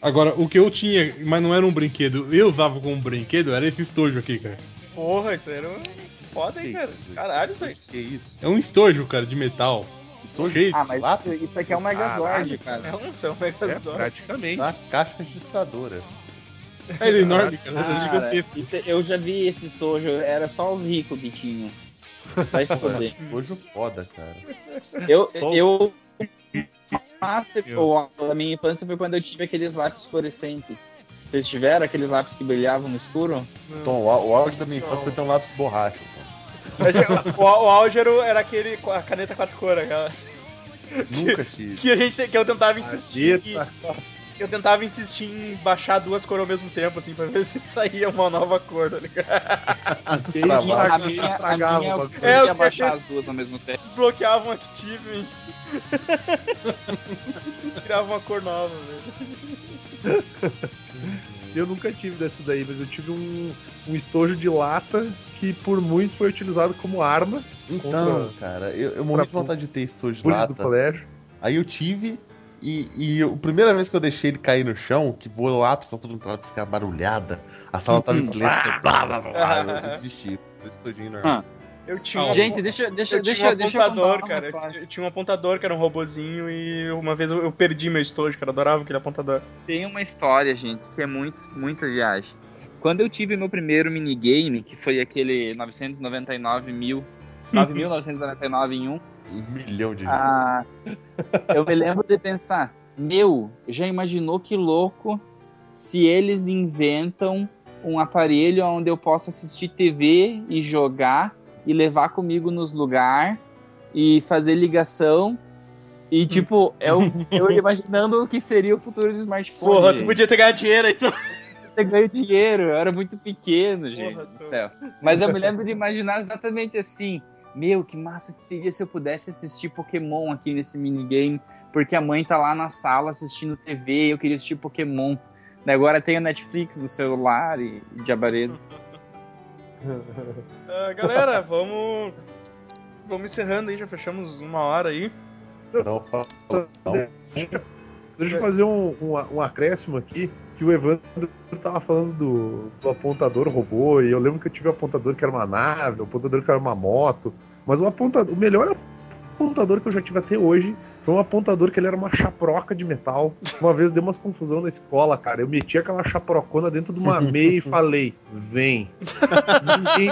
Agora, o que eu tinha, mas não era um brinquedo, eu usava como brinquedo, era esse estojo aqui, cara. Porra, isso era um foda, hein, Que cara. Caralho, isso aí. Que isso? É um estojo, cara, de metal. Estou Cheio. Ah, mas lápis? isso, isso aqui é um Megazord, É cara. um céu É, megazord. praticamente. Uma caixa registradora. É ele é enorme, cara, é Cara, gigantesco. isso- eu já vi esse estojo, era só os ricos que tinham. Vai foder. Estojo foda, cara. Eu, Só eu, ou a minha infância foi quando eu tive aqueles lápis fluorescentes. Vocês tiveram aqueles lápis que brilhavam no escuro? Então, o, au- o auge da minha infância foi ter um lápis borracha. O, o auge era, aquele, com a caneta quatro cores, aquela. Nunca tive. Que, a gente, que eu tentava insistir. Que, eu tentava insistir em baixar duas cores ao mesmo tempo, assim, pra ver se saía uma nova cor, tá ligado? Que isso, A que minha, a estragava minha o eu. É, eu queria baixar as duas ao mesmo tempo. Desbloqueavam achievement. Criava uma cor nova, velho. Eu nunca tive desse daí, mas eu tive um, um estojo de lata que por muito foi utilizado como arma. Então, Contra- cara, eu, eu morri de vontade de ter estojo de Bullies do lata. colégio. Aí eu tive, e, e eu- a primeira vez que eu deixei ele cair no chão, que voou tava todo mundo lápis que barulhada, a sala tava em silêncio, blá, blá, blá, blá, eu, desisti. Eu estojinho normal. Eu tinha um Gente, deixa, deixa, eu tinha deixa, um deixa eu apontador, cara. Eu, eu tinha um apontador que era um robozinho e uma vez eu, eu perdi meu estojo, cara. Eu adorava aquele apontador. Tem uma história, gente, que é muito, muita viagem. Quando eu tive meu primeiro minigame, que foi aquele 999 mil, 9.999 em um, Um milhão de vezes. ah, eu me lembro de pensar, meu, já imaginou que louco se eles inventam um aparelho onde eu possa assistir TV e jogar e levar comigo nos lugares e fazer ligação e tipo, eu, eu imaginando o que seria o futuro do smartphone. Porra, tu podia ter ganhado dinheiro, então. ter ganho dinheiro, eu era muito pequeno, gente Porra, do céu. Mas eu me lembro de imaginar exatamente assim. Meu, que massa que seria se eu pudesse assistir Pokémon aqui nesse minigame, porque a mãe tá lá na sala assistindo TV e eu queria assistir Pokémon. Agora tem a Netflix no celular e, e diabaredo. Ah, galera, vamos. Vamos encerrando aí, já fechamos uma hora aí. Não, não. Deixa eu fazer um, um, um acréscimo aqui, que o Evandro tava falando do, do apontador robô, e eu lembro que eu tive um apontador que era uma nave, um apontador que era uma moto, mas o, apontador, o melhor apontador que eu já tive até hoje foi um apontador que ele era uma chaproca de metal. Uma vez deu umas confusão na escola, cara. Eu meti aquela chaprocona dentro de uma meia e falei, vem. Ninguém...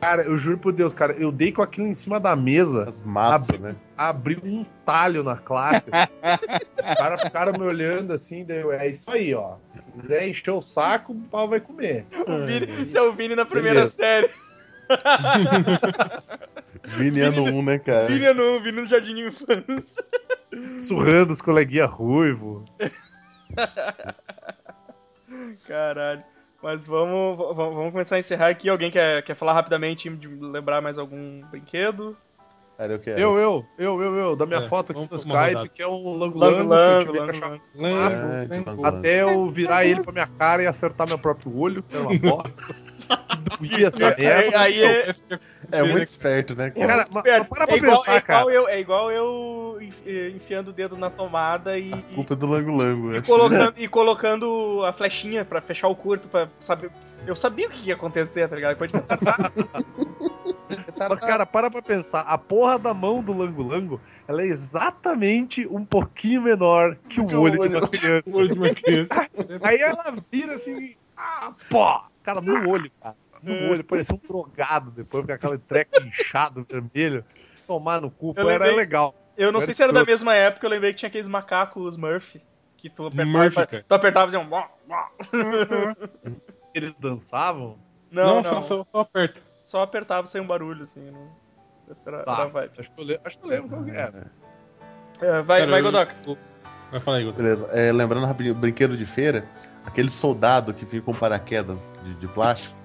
Cara, eu juro por Deus, cara, eu dei com aquilo em cima da mesa, As massas, Abre- né? abriu um talho na classe. Os caras ficaram me olhando assim, daí eu, é isso aí, ó. Se quiser encher o saco, o pau vai comer. O Vini, você é o Vini na primeira Beleza. série. Vini ano 1, né, cara? Vini é no, Vini no Jardim de Infância. Surrando os coleguinha ruivo. Caralho. Mas vamos, vamos começar a encerrar aqui. Alguém quer, quer falar rapidamente de lembrar mais algum brinquedo? Cara, eu quero. Eu, eu, eu, eu, eu, da minha É, foto aqui no Skype, rodada. que é um lango Lango lango, É, Até eu virar ele pra minha cara e acertar meu próprio olho, que era uma bosta. Essa Aí, merda. aí é, É muito esperto, né, cara? Esperto. para pra é, igual, pensar, é, cara. igual eu, é igual eu eh, enfiando o dedo na tomada e, A culpa é do Lango Lango. e, acho. colocando, e colocando a flechinha pra fechar o curto, pra saber. Eu sabia o que ia acontecer, tá ligado? Pode Mas, cara, para pra pensar. A porra da mão do Lango Lango, ela é exatamente um pouquinho menor que o Que o olho de olho uma criança. Olho de uma criança. Aí ela vira assim, ah, pô! Cara, no olho, cara. No olho, parecia um drogado depois, com aquele treco inchado, vermelho. Tomar no cu, Eu pô, era lembrei- legal. Eu não Era sei se era da mesma época, eu lembrei que tinha aqueles macacos Murphy. Que tu apertava, Murphy, e tu apertava e fazia um. Eles dançavam. Não, não. Só, só, só aperta. Só apertava e saía um barulho, assim. eu Não... Essa era, Tá. era a vibe. Acho que eu lembro, acho que eu lembro qual que era. É, vai, Cara, vai eu- Godoka. Vai falar aí, Guto. Beleza. É, lembrando rapidinho, brinquedo de feira, aquele soldado que vinha com paraquedas de, de plástico,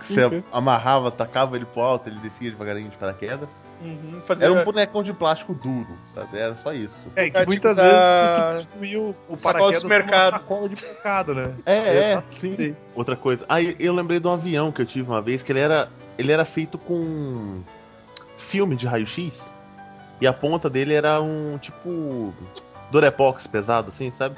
que você amarrava, tacava ele pro alto, ele descia devagarinho de paraquedas. Uhum, fazia... Era um bonecão de plástico duro, sabe? Era só isso. É, que É, tipo, muitas essa- vezes tu substituiu o sacola uma mercado. sacola de mercado, né? É, é, Exato. sim. Outra coisa. Ah, eu lembrei de um avião que eu tive uma vez, que ele era, ele era feito com filme de raio-x. E a ponta dele era um tipo Durepox pesado, assim, sabe?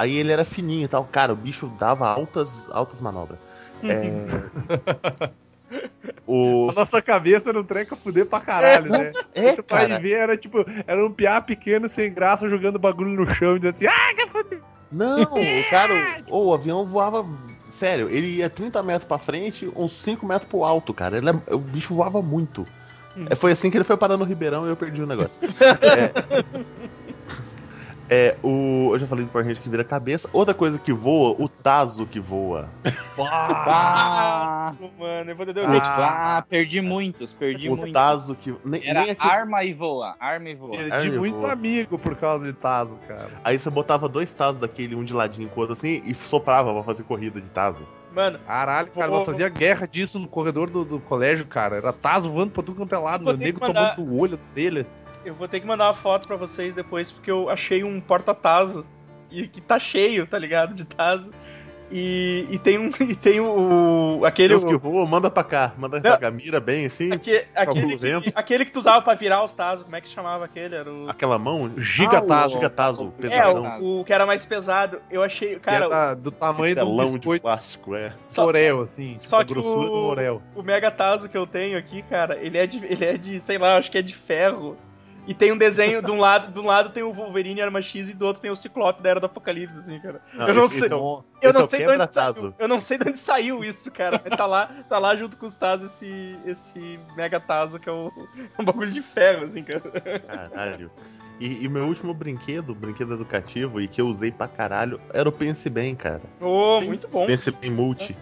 Aí ele era fininho e tal. Cara, o bicho dava altas, altas manobras. É... o... A nossa cabeça não treca fuder pra caralho, né? É, tu cara. ver, era tipo, era um piá pequeno, sem graça, jogando bagulho no chão e dizendo assim, ah, que fuder. Não, o cara, o avião voava. Sério, ele ia 30 metros pra frente, uns 5 metros pro alto, cara. Ele é- o bicho voava muito. É, foi assim que ele foi parar no Ribeirão e eu perdi o negócio. é, é, o, eu já falei do Power Ranger que vira cabeça. Outra coisa que voa, o Tazo que voa. Ah, Nossa, mano, eu vou ter Ah. ah, perdi muitos, perdi o muitos. Tazo que. Nem, Era nem aquele- arma e voa, arma e voa. Perdi Ai, muito boa. amigo por causa de Tazo, cara. Aí você botava dois Tazos daquele, um de ladinho com o outro assim, e soprava pra fazer corrida de Tazo. Mano, Caralho, cara, Vou- nós fazia guerra disso no corredor do, do colégio, cara. Era Tazo voando pra tudo quanto é lado, o ter nego mandar- tomando no olho dele. Eu vou ter que mandar uma foto pra vocês depois, porque eu achei um porta-tazo. E que tá cheio, tá ligado? De tazo. E, e tem um. E tem o. Aquele. Deus que voa, manda pra cá. Manda pra cá, mira bem assim. aque- aquele, que, aquele que tu usava pra virar os tazos. Como é que se chamava aquele? Era o. Aquela mão. Gigatazo. Ah, o Gigatazo, É, pesadão. o, o que era mais pesado. Eu achei. Cara, Cara, do tamanho do telão de plástico, é. só, Morel, assim. só que grossura o- do Morel. o Mega Tazo que eu tenho aqui, cara, ele é de. Ele é de, sei lá, acho que é de ferro. E tem um desenho, de um lado, de um lado tem o Wolverine Arma X e do outro tem o Ciclope da Era do Apocalipse, assim, cara. eu não sei. é Eu não é sei de onde quebra-tazo. saiu. Eu não sei de onde saiu isso, cara. Tá lá, tá lá junto com os Tazos esse, esse Mega Tazo, que é o, um bagulho de ferro, assim, cara. Caralho. E, meu último brinquedo, brinquedo educativo, e que eu usei pra caralho, era o Pense Bem, cara. Ô, muito bom. Pense Bem Multi.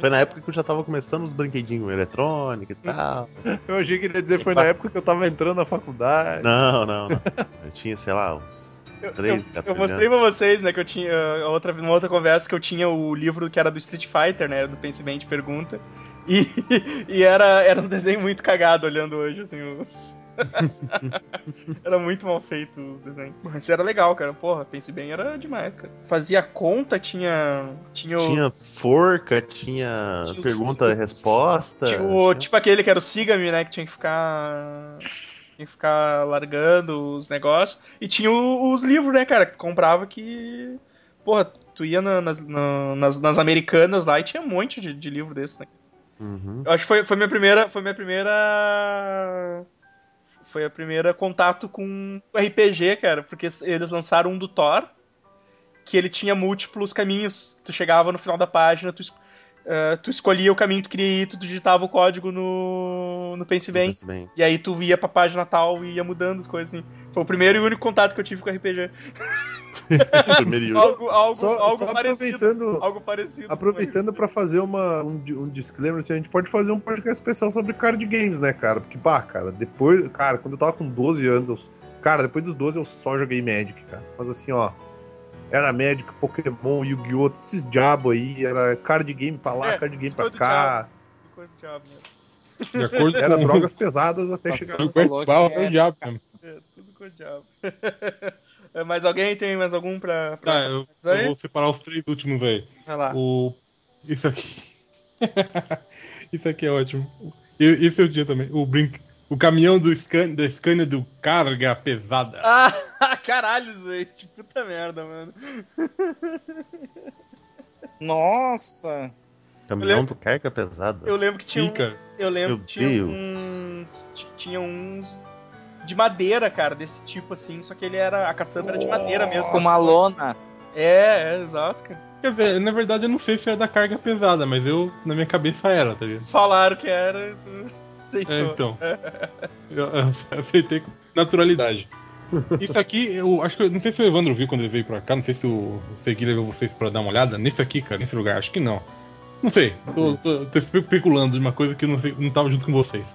Foi na época que eu já tava começando os brinquedinhos eletrônicos e tal. Eu achei que ele ia dizer foi na época que eu tava entrando na faculdade. Não, não, não. Eu tinha, sei lá, uns Eu, 13, eu- 14 eu mostrei pra vocês, né, que eu tinha. a Outra, numa outra conversa que eu tinha o livro que era do Street Fighter, né? Do Pense Bem de Pergunta. E, e era, era uns desenhos muito cagados olhando hoje, assim, os. era muito mal feito os desenhos. Mas era legal, cara. Porra, Pense Bem era demais, cara. Fazia conta, tinha. Tinha o. Tinha forca, tinha, Tinha os- pergunta e os- resposta. Tinha o- tipo aquele que era o Siga-me, né? Que tinha que ficar. Tinha que ficar largando os negócios. E tinha os livros, né, cara? Que tu comprava que. Porra, tu ia na- nas, na- nas, nas americanas lá e tinha um monte de, de livro desse, né? Uhum. Eu acho que foi, foi minha primeira. Foi minha primeira. Foi a primeira contato com RPG, cara. Porque eles lançaram um do Thor. Que ele tinha múltiplos caminhos. Tu chegava no final da página, tu, eh, tu escolhia o caminho que tu queria ir, tu digitava o código no, no Pense Bem. E aí tu ia pra página tal e ia mudando as coisas assim. Foi o primeiro e único contato que eu tive com RPG. E. Algo, algo, Só, algo só parecido. aproveitando, Algo parecido. aproveitando pra fazer uma, um, um disclaimer, assim, a gente pode fazer um podcast especial sobre card games, né, cara? Porque, pá, cara, depois, cara, quando eu tava com 12 anos, eu, cara, depois dos 12 eu só joguei Magic, cara. Mas assim, ó, era Magic, Pokémon, Yu-Gi-Oh!, esses diabo aí, era card game pra lá, É, card game pra cá, Coisa do diabo, né? De acordo era com drogas pesadas até chegar o no... que é o era- diabo mesmo. É, tudo com o diabo. É, mais alguém tem mais algum pra. pra... Tá, eu, eu vou separar os três últimos aí. Vai lá. O... Isso aqui. Isso aqui é ótimo. E- Esse é o dia também. O, brin... o caminhão do Scan... da Scania do Carga Pesada. Ah, caralho, Zwist. Puta merda, mano. Nossa! Caminhão do carga pesada. Eu lembro que tinha. um- Fica. Eu lembro Meu que tinha Deus. uns. Tinha uns. De madeira, cara, desse tipo assim. Só que ele era. A caçamba era de madeira mesmo. Com uma lona. É, é, exato, cara. Quer dizer, na verdade eu não sei se é da carga pesada, mas eu, na minha cabeça era, tá ligado? Falaram que era. Aceitou. É, então. Eu, eu aceitei com naturalidade. Isso aqui, eu acho que. eu- Não sei se o Evandro viu quando ele veio pra cá, não sei se o Segui levou vocês pra dar uma olhada. Nesse aqui, cara, nesse lugar, acho que não. Não sei, tô, tô- tô especulando de uma coisa que eu não, sei, não tava junto com vocês.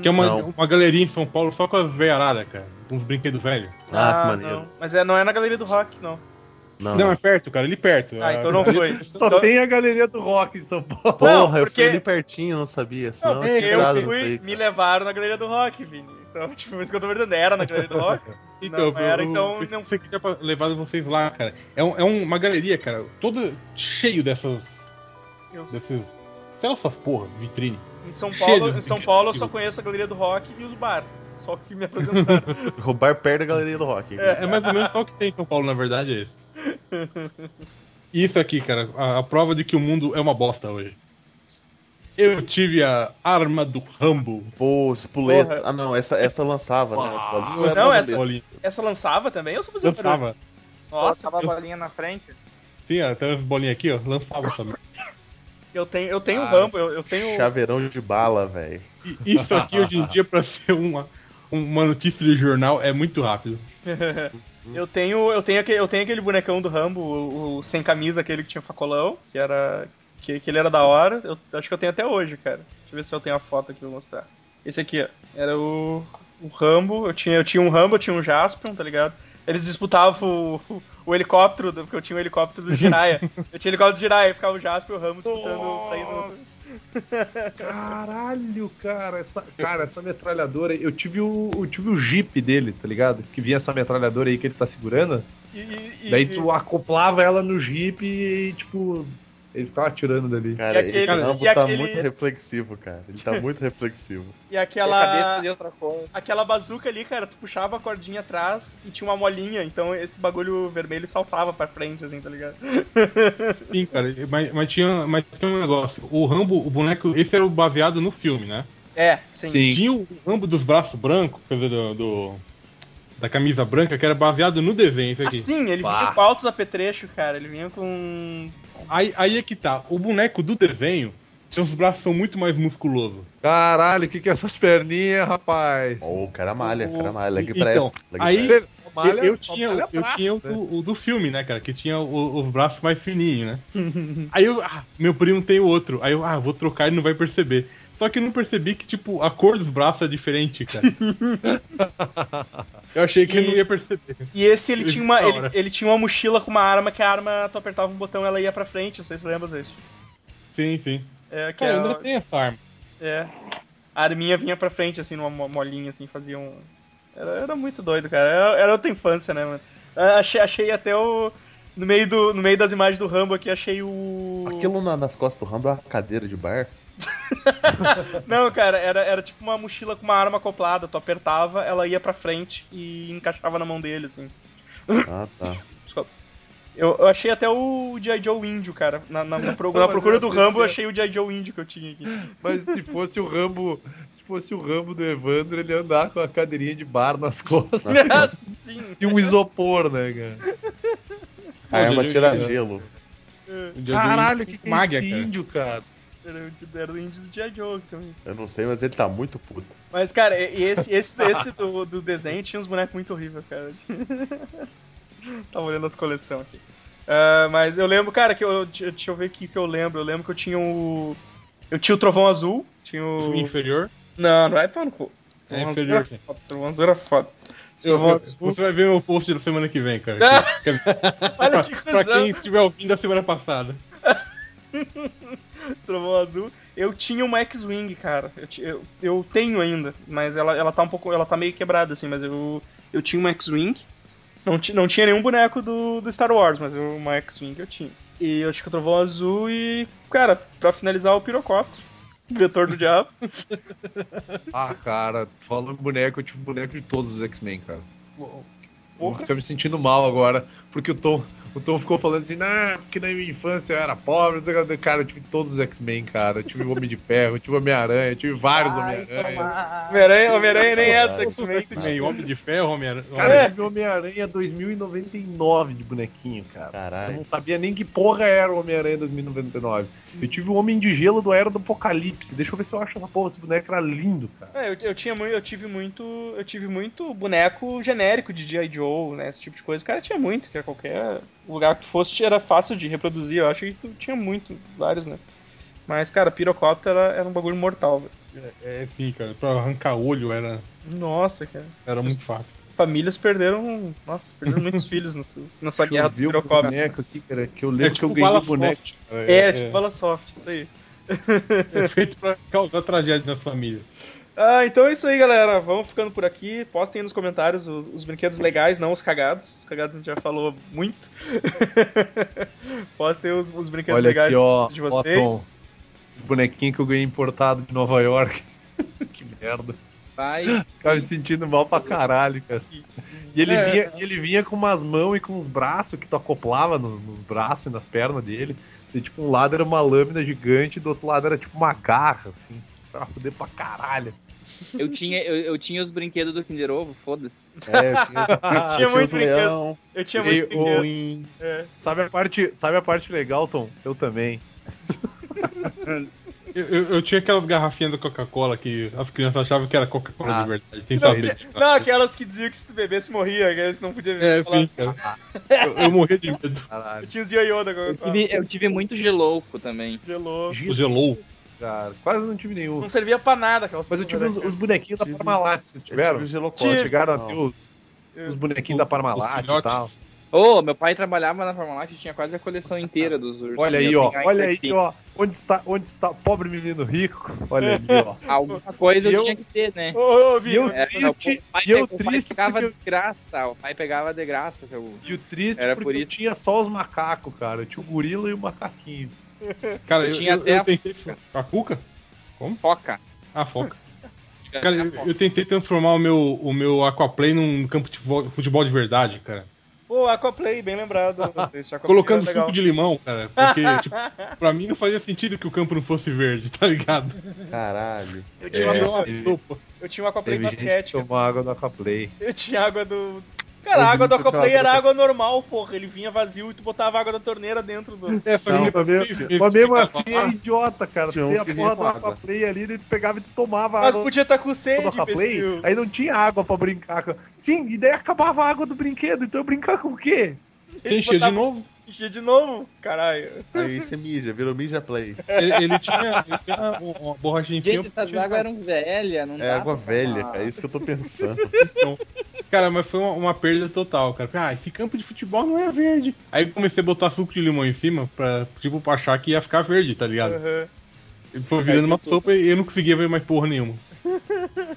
Que é uma, Não. uma galeria em São Paulo só com as veiaradas, cara. Com uns brinquedos velhos. Ah, que maneiro. não. Mas é, não é na galeria do rock, não. Não, Não, é perto, cara, ali perto. Ah, então não foi. Só Então- tem a galeria do rock em São Paulo. Porra, Não, eu porque- fui ali pertinho, não sabia. Senão Não, eu porque eu fui, aí, me levaram na galeria do rock, Vini. Então, tipo, isso que eu tô perguntando, era na galeria do rock? Se Então, não era, eu, então eu, não pensei que tinha pra- levado vocês lá, cara. É, um- é uma galeria, cara, toda cheio dessas. eu- dessas. Sei lá, essas porra, vitrine. Em São Paulo, de em São. Paulo eu só conheço a galeria do rock e os bar. Só que me apresentaram. Roubar perto da galeria do rock. É, é mais ou menos só o que tem em São Paulo, na verdade, é isso. Isso aqui, cara, a, a prova de que o mundo é uma bosta hoje. Eu tive a arma do Rambo. Pô, espoleta. Ah, não, essa, essa lançava, né? As era Não, essa-. Essa lançava também ou só fazia? Lançava. Nossa, Passava a bolinha na frente. Sim, ó, tem umas bolinhas aqui, ó. Lançava também. eu tenho, eu tenho Ah, Rambo, eu, eu tenho. Chaveirão de bala, velho. Isso aqui hoje em dia, pra ser uma, uma notícia de jornal, é muito rápido. Eu tenho, eu tenho aquele, eu tenho aquele bonecão do Rambo, o, o sem camisa, aquele que tinha facolão, que era que, que ele era da hora. Eu acho que eu tenho até hoje, cara. Deixa eu ver se eu tenho a foto aqui pra mostrar. Esse aqui, ó, era o, o Rambo. Eu tinha, eu tinha um Rambo, eu tinha um Jaspion, tá ligado? Eles disputavam o, o, helicóptero, porque eu tinha o helicóptero do Jiraiya. eu tinha o helicóptero do Jiraiya, ficava o Jaspion e o Rambo disputando. saindo- Caralho, cara, essa, cara, essa metralhadora, eu tive o, eu tive o Jeep dele, tá ligado? Que vinha essa metralhadora aí que ele tá segurando. E, e- Daí tu acoplava ela no Jeep e, tipo, ele ficava atirando dali. Cara, aquele- esse Rambo e tá aquele- muito reflexivo, cara. Ele tá muito reflexivo. e E aquela. cor. Aquela bazuca ali, cara, tu puxava a cordinha atrás e tinha uma molinha, então esse bagulho vermelho saltava pra frente, assim, tá ligado? Sim, cara, mas, mas, tinha, mas tinha um negócio. O Rambo, o boneco, esse era o baseado no filme, né? É, sim. Tinha o Rambo dos braços brancos, quer dizer, do, do- da camisa branca, que era baseado no desenho, isso aqui. Assim, ele Bah. vinha com altos apetrechos, cara. Ele vinha com. Aí, aí é que tá. O boneco do desenho, seus braços são muito mais musculosos. Caralho, o que que é essas perninhas, rapaz? Ô, o cara malha, o cara malha. Leg Então, press. leg aí- press. Malha- eu, tinha, malha eu braço, tinha o, né? do- o do filme, né, cara? Que tinha o- os braços mais fininhos, né? Aí eu, ah, meu primo tem outro. Aí eu, ah, vou trocar e não vai perceber. Só que eu não percebi que, tipo, a cor dos braços é diferente, cara. eu achei que eu E- não ia perceber. E esse ele tinha uma. Ele, ele tinha uma mochila com uma arma que a arma, tu apertava um botão ela ia pra frente, não sei se você lembra disso. Sim, sim. É, que Cara, é, ainda tem essa arma. é. A arminha vinha pra frente, assim, numa mo- molinha, assim, fazia um. Era, era muito doido, cara. Era, era outra infância, né, mano? Achei, achei até o. No meio, do, no meio das imagens do Rambo aqui, achei o. Aquilo na- nas costas do Rambo é uma cadeira de bar. Não, cara, era, era tipo uma mochila com uma arma acoplada. Tu apertava, ela ia pra frente e encaixava na mão dele, assim. Ah, tá. Eu, eu achei até o G.I. Joe índio, cara. Na, na, na pro- na procura do Rambo, eu achei o G.I. Joe índio que eu tinha aqui. Mas se fosse o Rambo, se fosse o Rambo do Evandro, ele ia andar com a cadeirinha de bar nas costas assim. e um isopor, né, cara? A arma Pô, tira gelo. Caralho, o que, que é esse índio, cara? Era, o- era o índio do. Joe também. Eu não sei, mas ele tá muito puto. Mas, cara, e- esse, esse, esse do, do desenho tinha uns bonecos muito horríveis, cara. Tava olhando as coleções aqui. Ah, mas eu lembro, cara, que eu. Deixa eu ver aqui que eu lembro. Eu lembro que eu tinha o. Eu tinha o Trovão Azul. Tinha o. Inferior. Não, não é pau no cu. É Trovão Azul inferior, era sim. foda. Trovão Azul era foda. Eu- você vai ver meu post da semana que vem, cara. Que- que- Olha que pra quem estiver ouvindo da semana passada. Trovão Azul. Eu tinha uma X-Wing, cara. Eu, eu, eu tenho ainda, mas ela, ela tá um pouco. Ela tá meio quebrada, assim, mas eu, eu tinha uma X-Wing. Não, não tinha nenhum boneco do, do Star Wars, mas eu- uma X-Wing eu tinha. E eu acho que o Trovão Azul e. Cara, pra finalizar o pirocóptero. Vetor do diabo. Ah, cara, falando em boneco, eu tive boneco de todos os X-Men, cara. Vou ficar me sentindo mal agora, porque o Tom, o Tom ficou falando assim, ah, porque na minha infância eu era pobre, o cara, eu tive todos os X-Men, cara. Eu tive o Homem de Ferro, eu tive o Homem-Aranha, eu tive vários Homem-Aranha. Homem-Aranha Homem-Aranha nem é dos X-Men. Homem de Ferro, Homem-Aranha. Cara, É. eu tive o Homem-Aranha 2099 de bonequinho, cara. Eu Caralho. não sabia nem que porra era o Homem-Aranha 2099. Eu tive o Homem de Gelo do Era do Apocalipse. Deixa eu ver se eu acho essa porra. Esse boneco era lindo, cara. É, eu, eu tinha muito, eu tive muito, eu tive muito boneco genérico de G.I. Joe, né, esse tipo de coisa. Cara, tinha muito, que a qualquer lugar que tu fosse era fácil de reproduzir. Eu acho que tu tinha muito, vários, né. Mas, cara, pirocóptero era, era um bagulho mortal, velho. É, é sim, cara. Pra arrancar olho era, Nossa, cara. era muito fácil. Famílias perderam. Nossa, perderam muitos filhos nessa, nessa guerra dos o pirocópicos. boneco aqui, cara, que eu lembro É que tipo eu ganhei bala o boneco. soft, cara. É, tipo bala soft, isso aí. é feito pra causar tragédia nas famílias. Ah, então é isso aí, galera. Vamos ficando por aqui. Postem aí nos comentários os, os brinquedos legais, não os cagados. Os cagados a gente já falou muito. Postem os, os brinquedos Olha legais aqui, ó, de ó, vocês. O bonequinho que eu ganhei importado de Nova York. que merda. Vai. Ficava me sentindo mal pra caralho, cara. E ele, É. vinha, e ele vinha com umas mãos e com uns braços que tu acoplava no- nos braços e nas pernas dele. E, tipo, um lado era uma lâmina gigante e do outro lado era tipo uma garra, assim. Pra fuder pra caralho. Eu tinha, eu, eu tinha os brinquedos do Kinder Ovo, foda-se. É, eu tinha, eu Tinha muito os brinquedo. leão, Eu tinha muitos o- brinquedos. Win. É. Sabe a parte, sabe a parte legal, Tom? Eu também. Eu, eu, eu tinha aquelas garrafinhas da Coca-Cola que as crianças achavam que era Coca-Cola Ah. de verdade. Tentava Não, não, aquelas que diziam que se tu bebesse morria, que não podia É, falar. sim, cara. Eu, eu morria de medo. Caralho. Eu tinha os ioiô da Eu Coca-Cola. tive, eu tive muito gelouco também. Gelou. O gelou. Cara, quase não tive nenhum. Não servia pra nada aquelas Mas eu tive os, os bonequinhos da Tive- Parmalat, vocês Eu tiveram? tive o Gelocó. Tive. Chegaram a ter os, os bonequinhos da Parmalat e tal. Ô, meu pai trabalhava na Parmalat e tinha quase a coleção inteira dos ursos. Olha aí, ó. Olha aí, ó. Onde está, onde está o pobre menino rico? Olha ali, ó. Alguma coisa eu, eu- tinha que ter, né? Ô, ô, E Vini, eu É, triste, o pai, eu o pai triste pegava porque, de graça, o pai pegava de graça, seu e o triste Era porque por eu isso. tinha só os macacos, cara. Eu tinha o gorila e o macaquinho. Cara, Eu eu, tinha eu, até eu a- tentei. A Cuca? foca. Ah, foca. Cara, eu, eu tentei transformar o meu, o meu Aquaplay num campo de futebol, de verdade, cara. Pô, Aquaplay, bem lembrado. Aquaplay Colocando legal. suco de limão, cara. Porque, tipo, pra mim não fazia sentido que o campo não fosse verde, tá ligado? Caralho. Eu tinha, Virou uma, eu tinha um Aquaplay basquete. água do Aquaplay. Eu tinha água do. Cara, a água do Aquaplay era água normal, porra. Ele vinha vazio e tu botava água da torneira dentro do. É, Não, que Mas mesmo, mas mesmo assim é idiota, cara. Tinha Tem a porra do com. Aquaplay ali, ele pegava e tu tomava Mas água podia estar com do sede, Aquaplay, aí não tinha água pra brincar. com- Sim, e daí acabava a água do brinquedo, então eu brincar com o quê? Você enchia de botava- novo? Enchia de novo, caralho. Aí você mija, virou mija play. Ele, ele tinha, ele tinha uma, uma borrachinha Gente, essas águas eram velhas, não É água velha, é isso que eu tô pensando. Cara, mas foi uma, uma perda total, cara. Ah, esse campo de futebol não é verde. Aí eu comecei a botar suco de limão em cima pra, tipo, pra achar que ia ficar verde, tá ligado? Ele foi virando uma sopa e eu não conseguia ver mais porra nenhuma.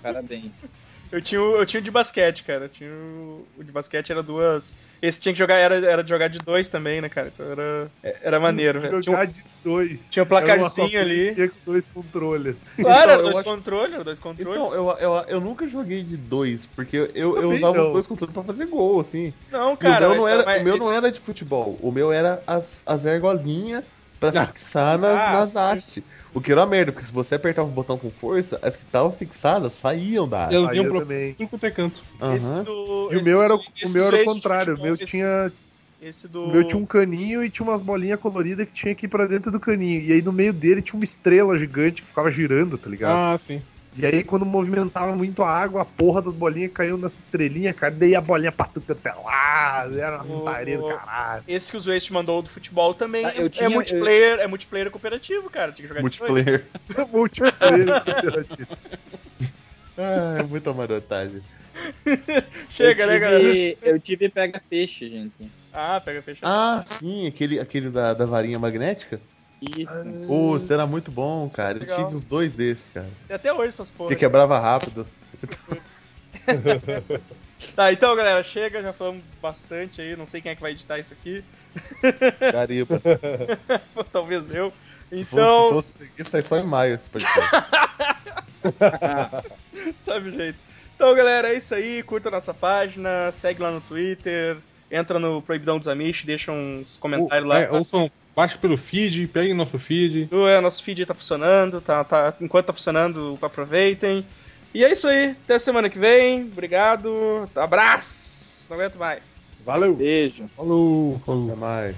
Parabéns. Eu tinha, o- eu tinha o de basquete, cara. Eu tinha o, o de basquete era duas. Esse tinha que jogar, era, era de jogar de dois também, né, cara? Então era, era maneiro, velho. Tinha, um- Jogar de dois. tinha um placarzinho ali. tinha com dois controles. Claro, Então, dois acho- controles, dois controles. Então, eu, eu, eu nunca joguei de dois, porque eu, eu, usava não. os dois controles pra fazer gol, assim. não, E cara, o meu, não era, mas o meu esse- não era de futebol, o meu era as, as ergolinhas pra fixar nas, Ah, nas hastes. O que era uma merda, porque se você apertava o botão com força, as que estavam fixadas saíam da. Elas Aí iam eu pro também. tudo quanto é canto. Do, E o meu era, o meu era o contrário. O futebol, meu esse- tinha Esse do. O meu tinha um caninho e tinha umas bolinhas coloridas que tinha que ir pra dentro do caninho. E aí no meio dele tinha uma estrela gigante que ficava girando, tá ligado? Ah, sim. E aí quando movimentava muito a água, a porra das bolinhas caiu nessa estrelinha, cara. Daí a bolinha pra tudo até lá. Era uma putaria do caralho. Esse que o Waste mandou do futebol também Ah, eu é tinha- multiplayer, é multiplayer cooperativo, cara. Tinha que jogar. Multiplayer. Multiplayer cooperativo. Ah, é muita marotagem. Chega, eu né, tive, galera? Eu tive pega-peixe, gente. Ah, pega fecha. Ah, sim, aquele, aquele da, da varinha magnética. Isso. Pô, isso era muito bom, cara. Eu tive os dois desses, cara. Tem até hoje essas porra. Porque quebrava rápido. Tá, então, galera, chega, já falamos bastante aí. Não sei quem é que vai editar isso aqui. Gariba. Talvez eu. Se Então, fosse seguir, sai só em maio esse podcast. sabe o jeito. Então, galera, é isso aí. Curta a nossa página, segue lá no Twitter, entra no Proibidão dos Amish, deixa uns comentários lá. É, ouçam, baixe pelo feed, peguem nosso feed. É, nosso feed tá funcionando, tá, tá, enquanto tá funcionando, aproveitem. E é isso aí, até semana que vem, obrigado, abraço, não aguento mais. Valeu! Beijo. Falou, falou. Até mais.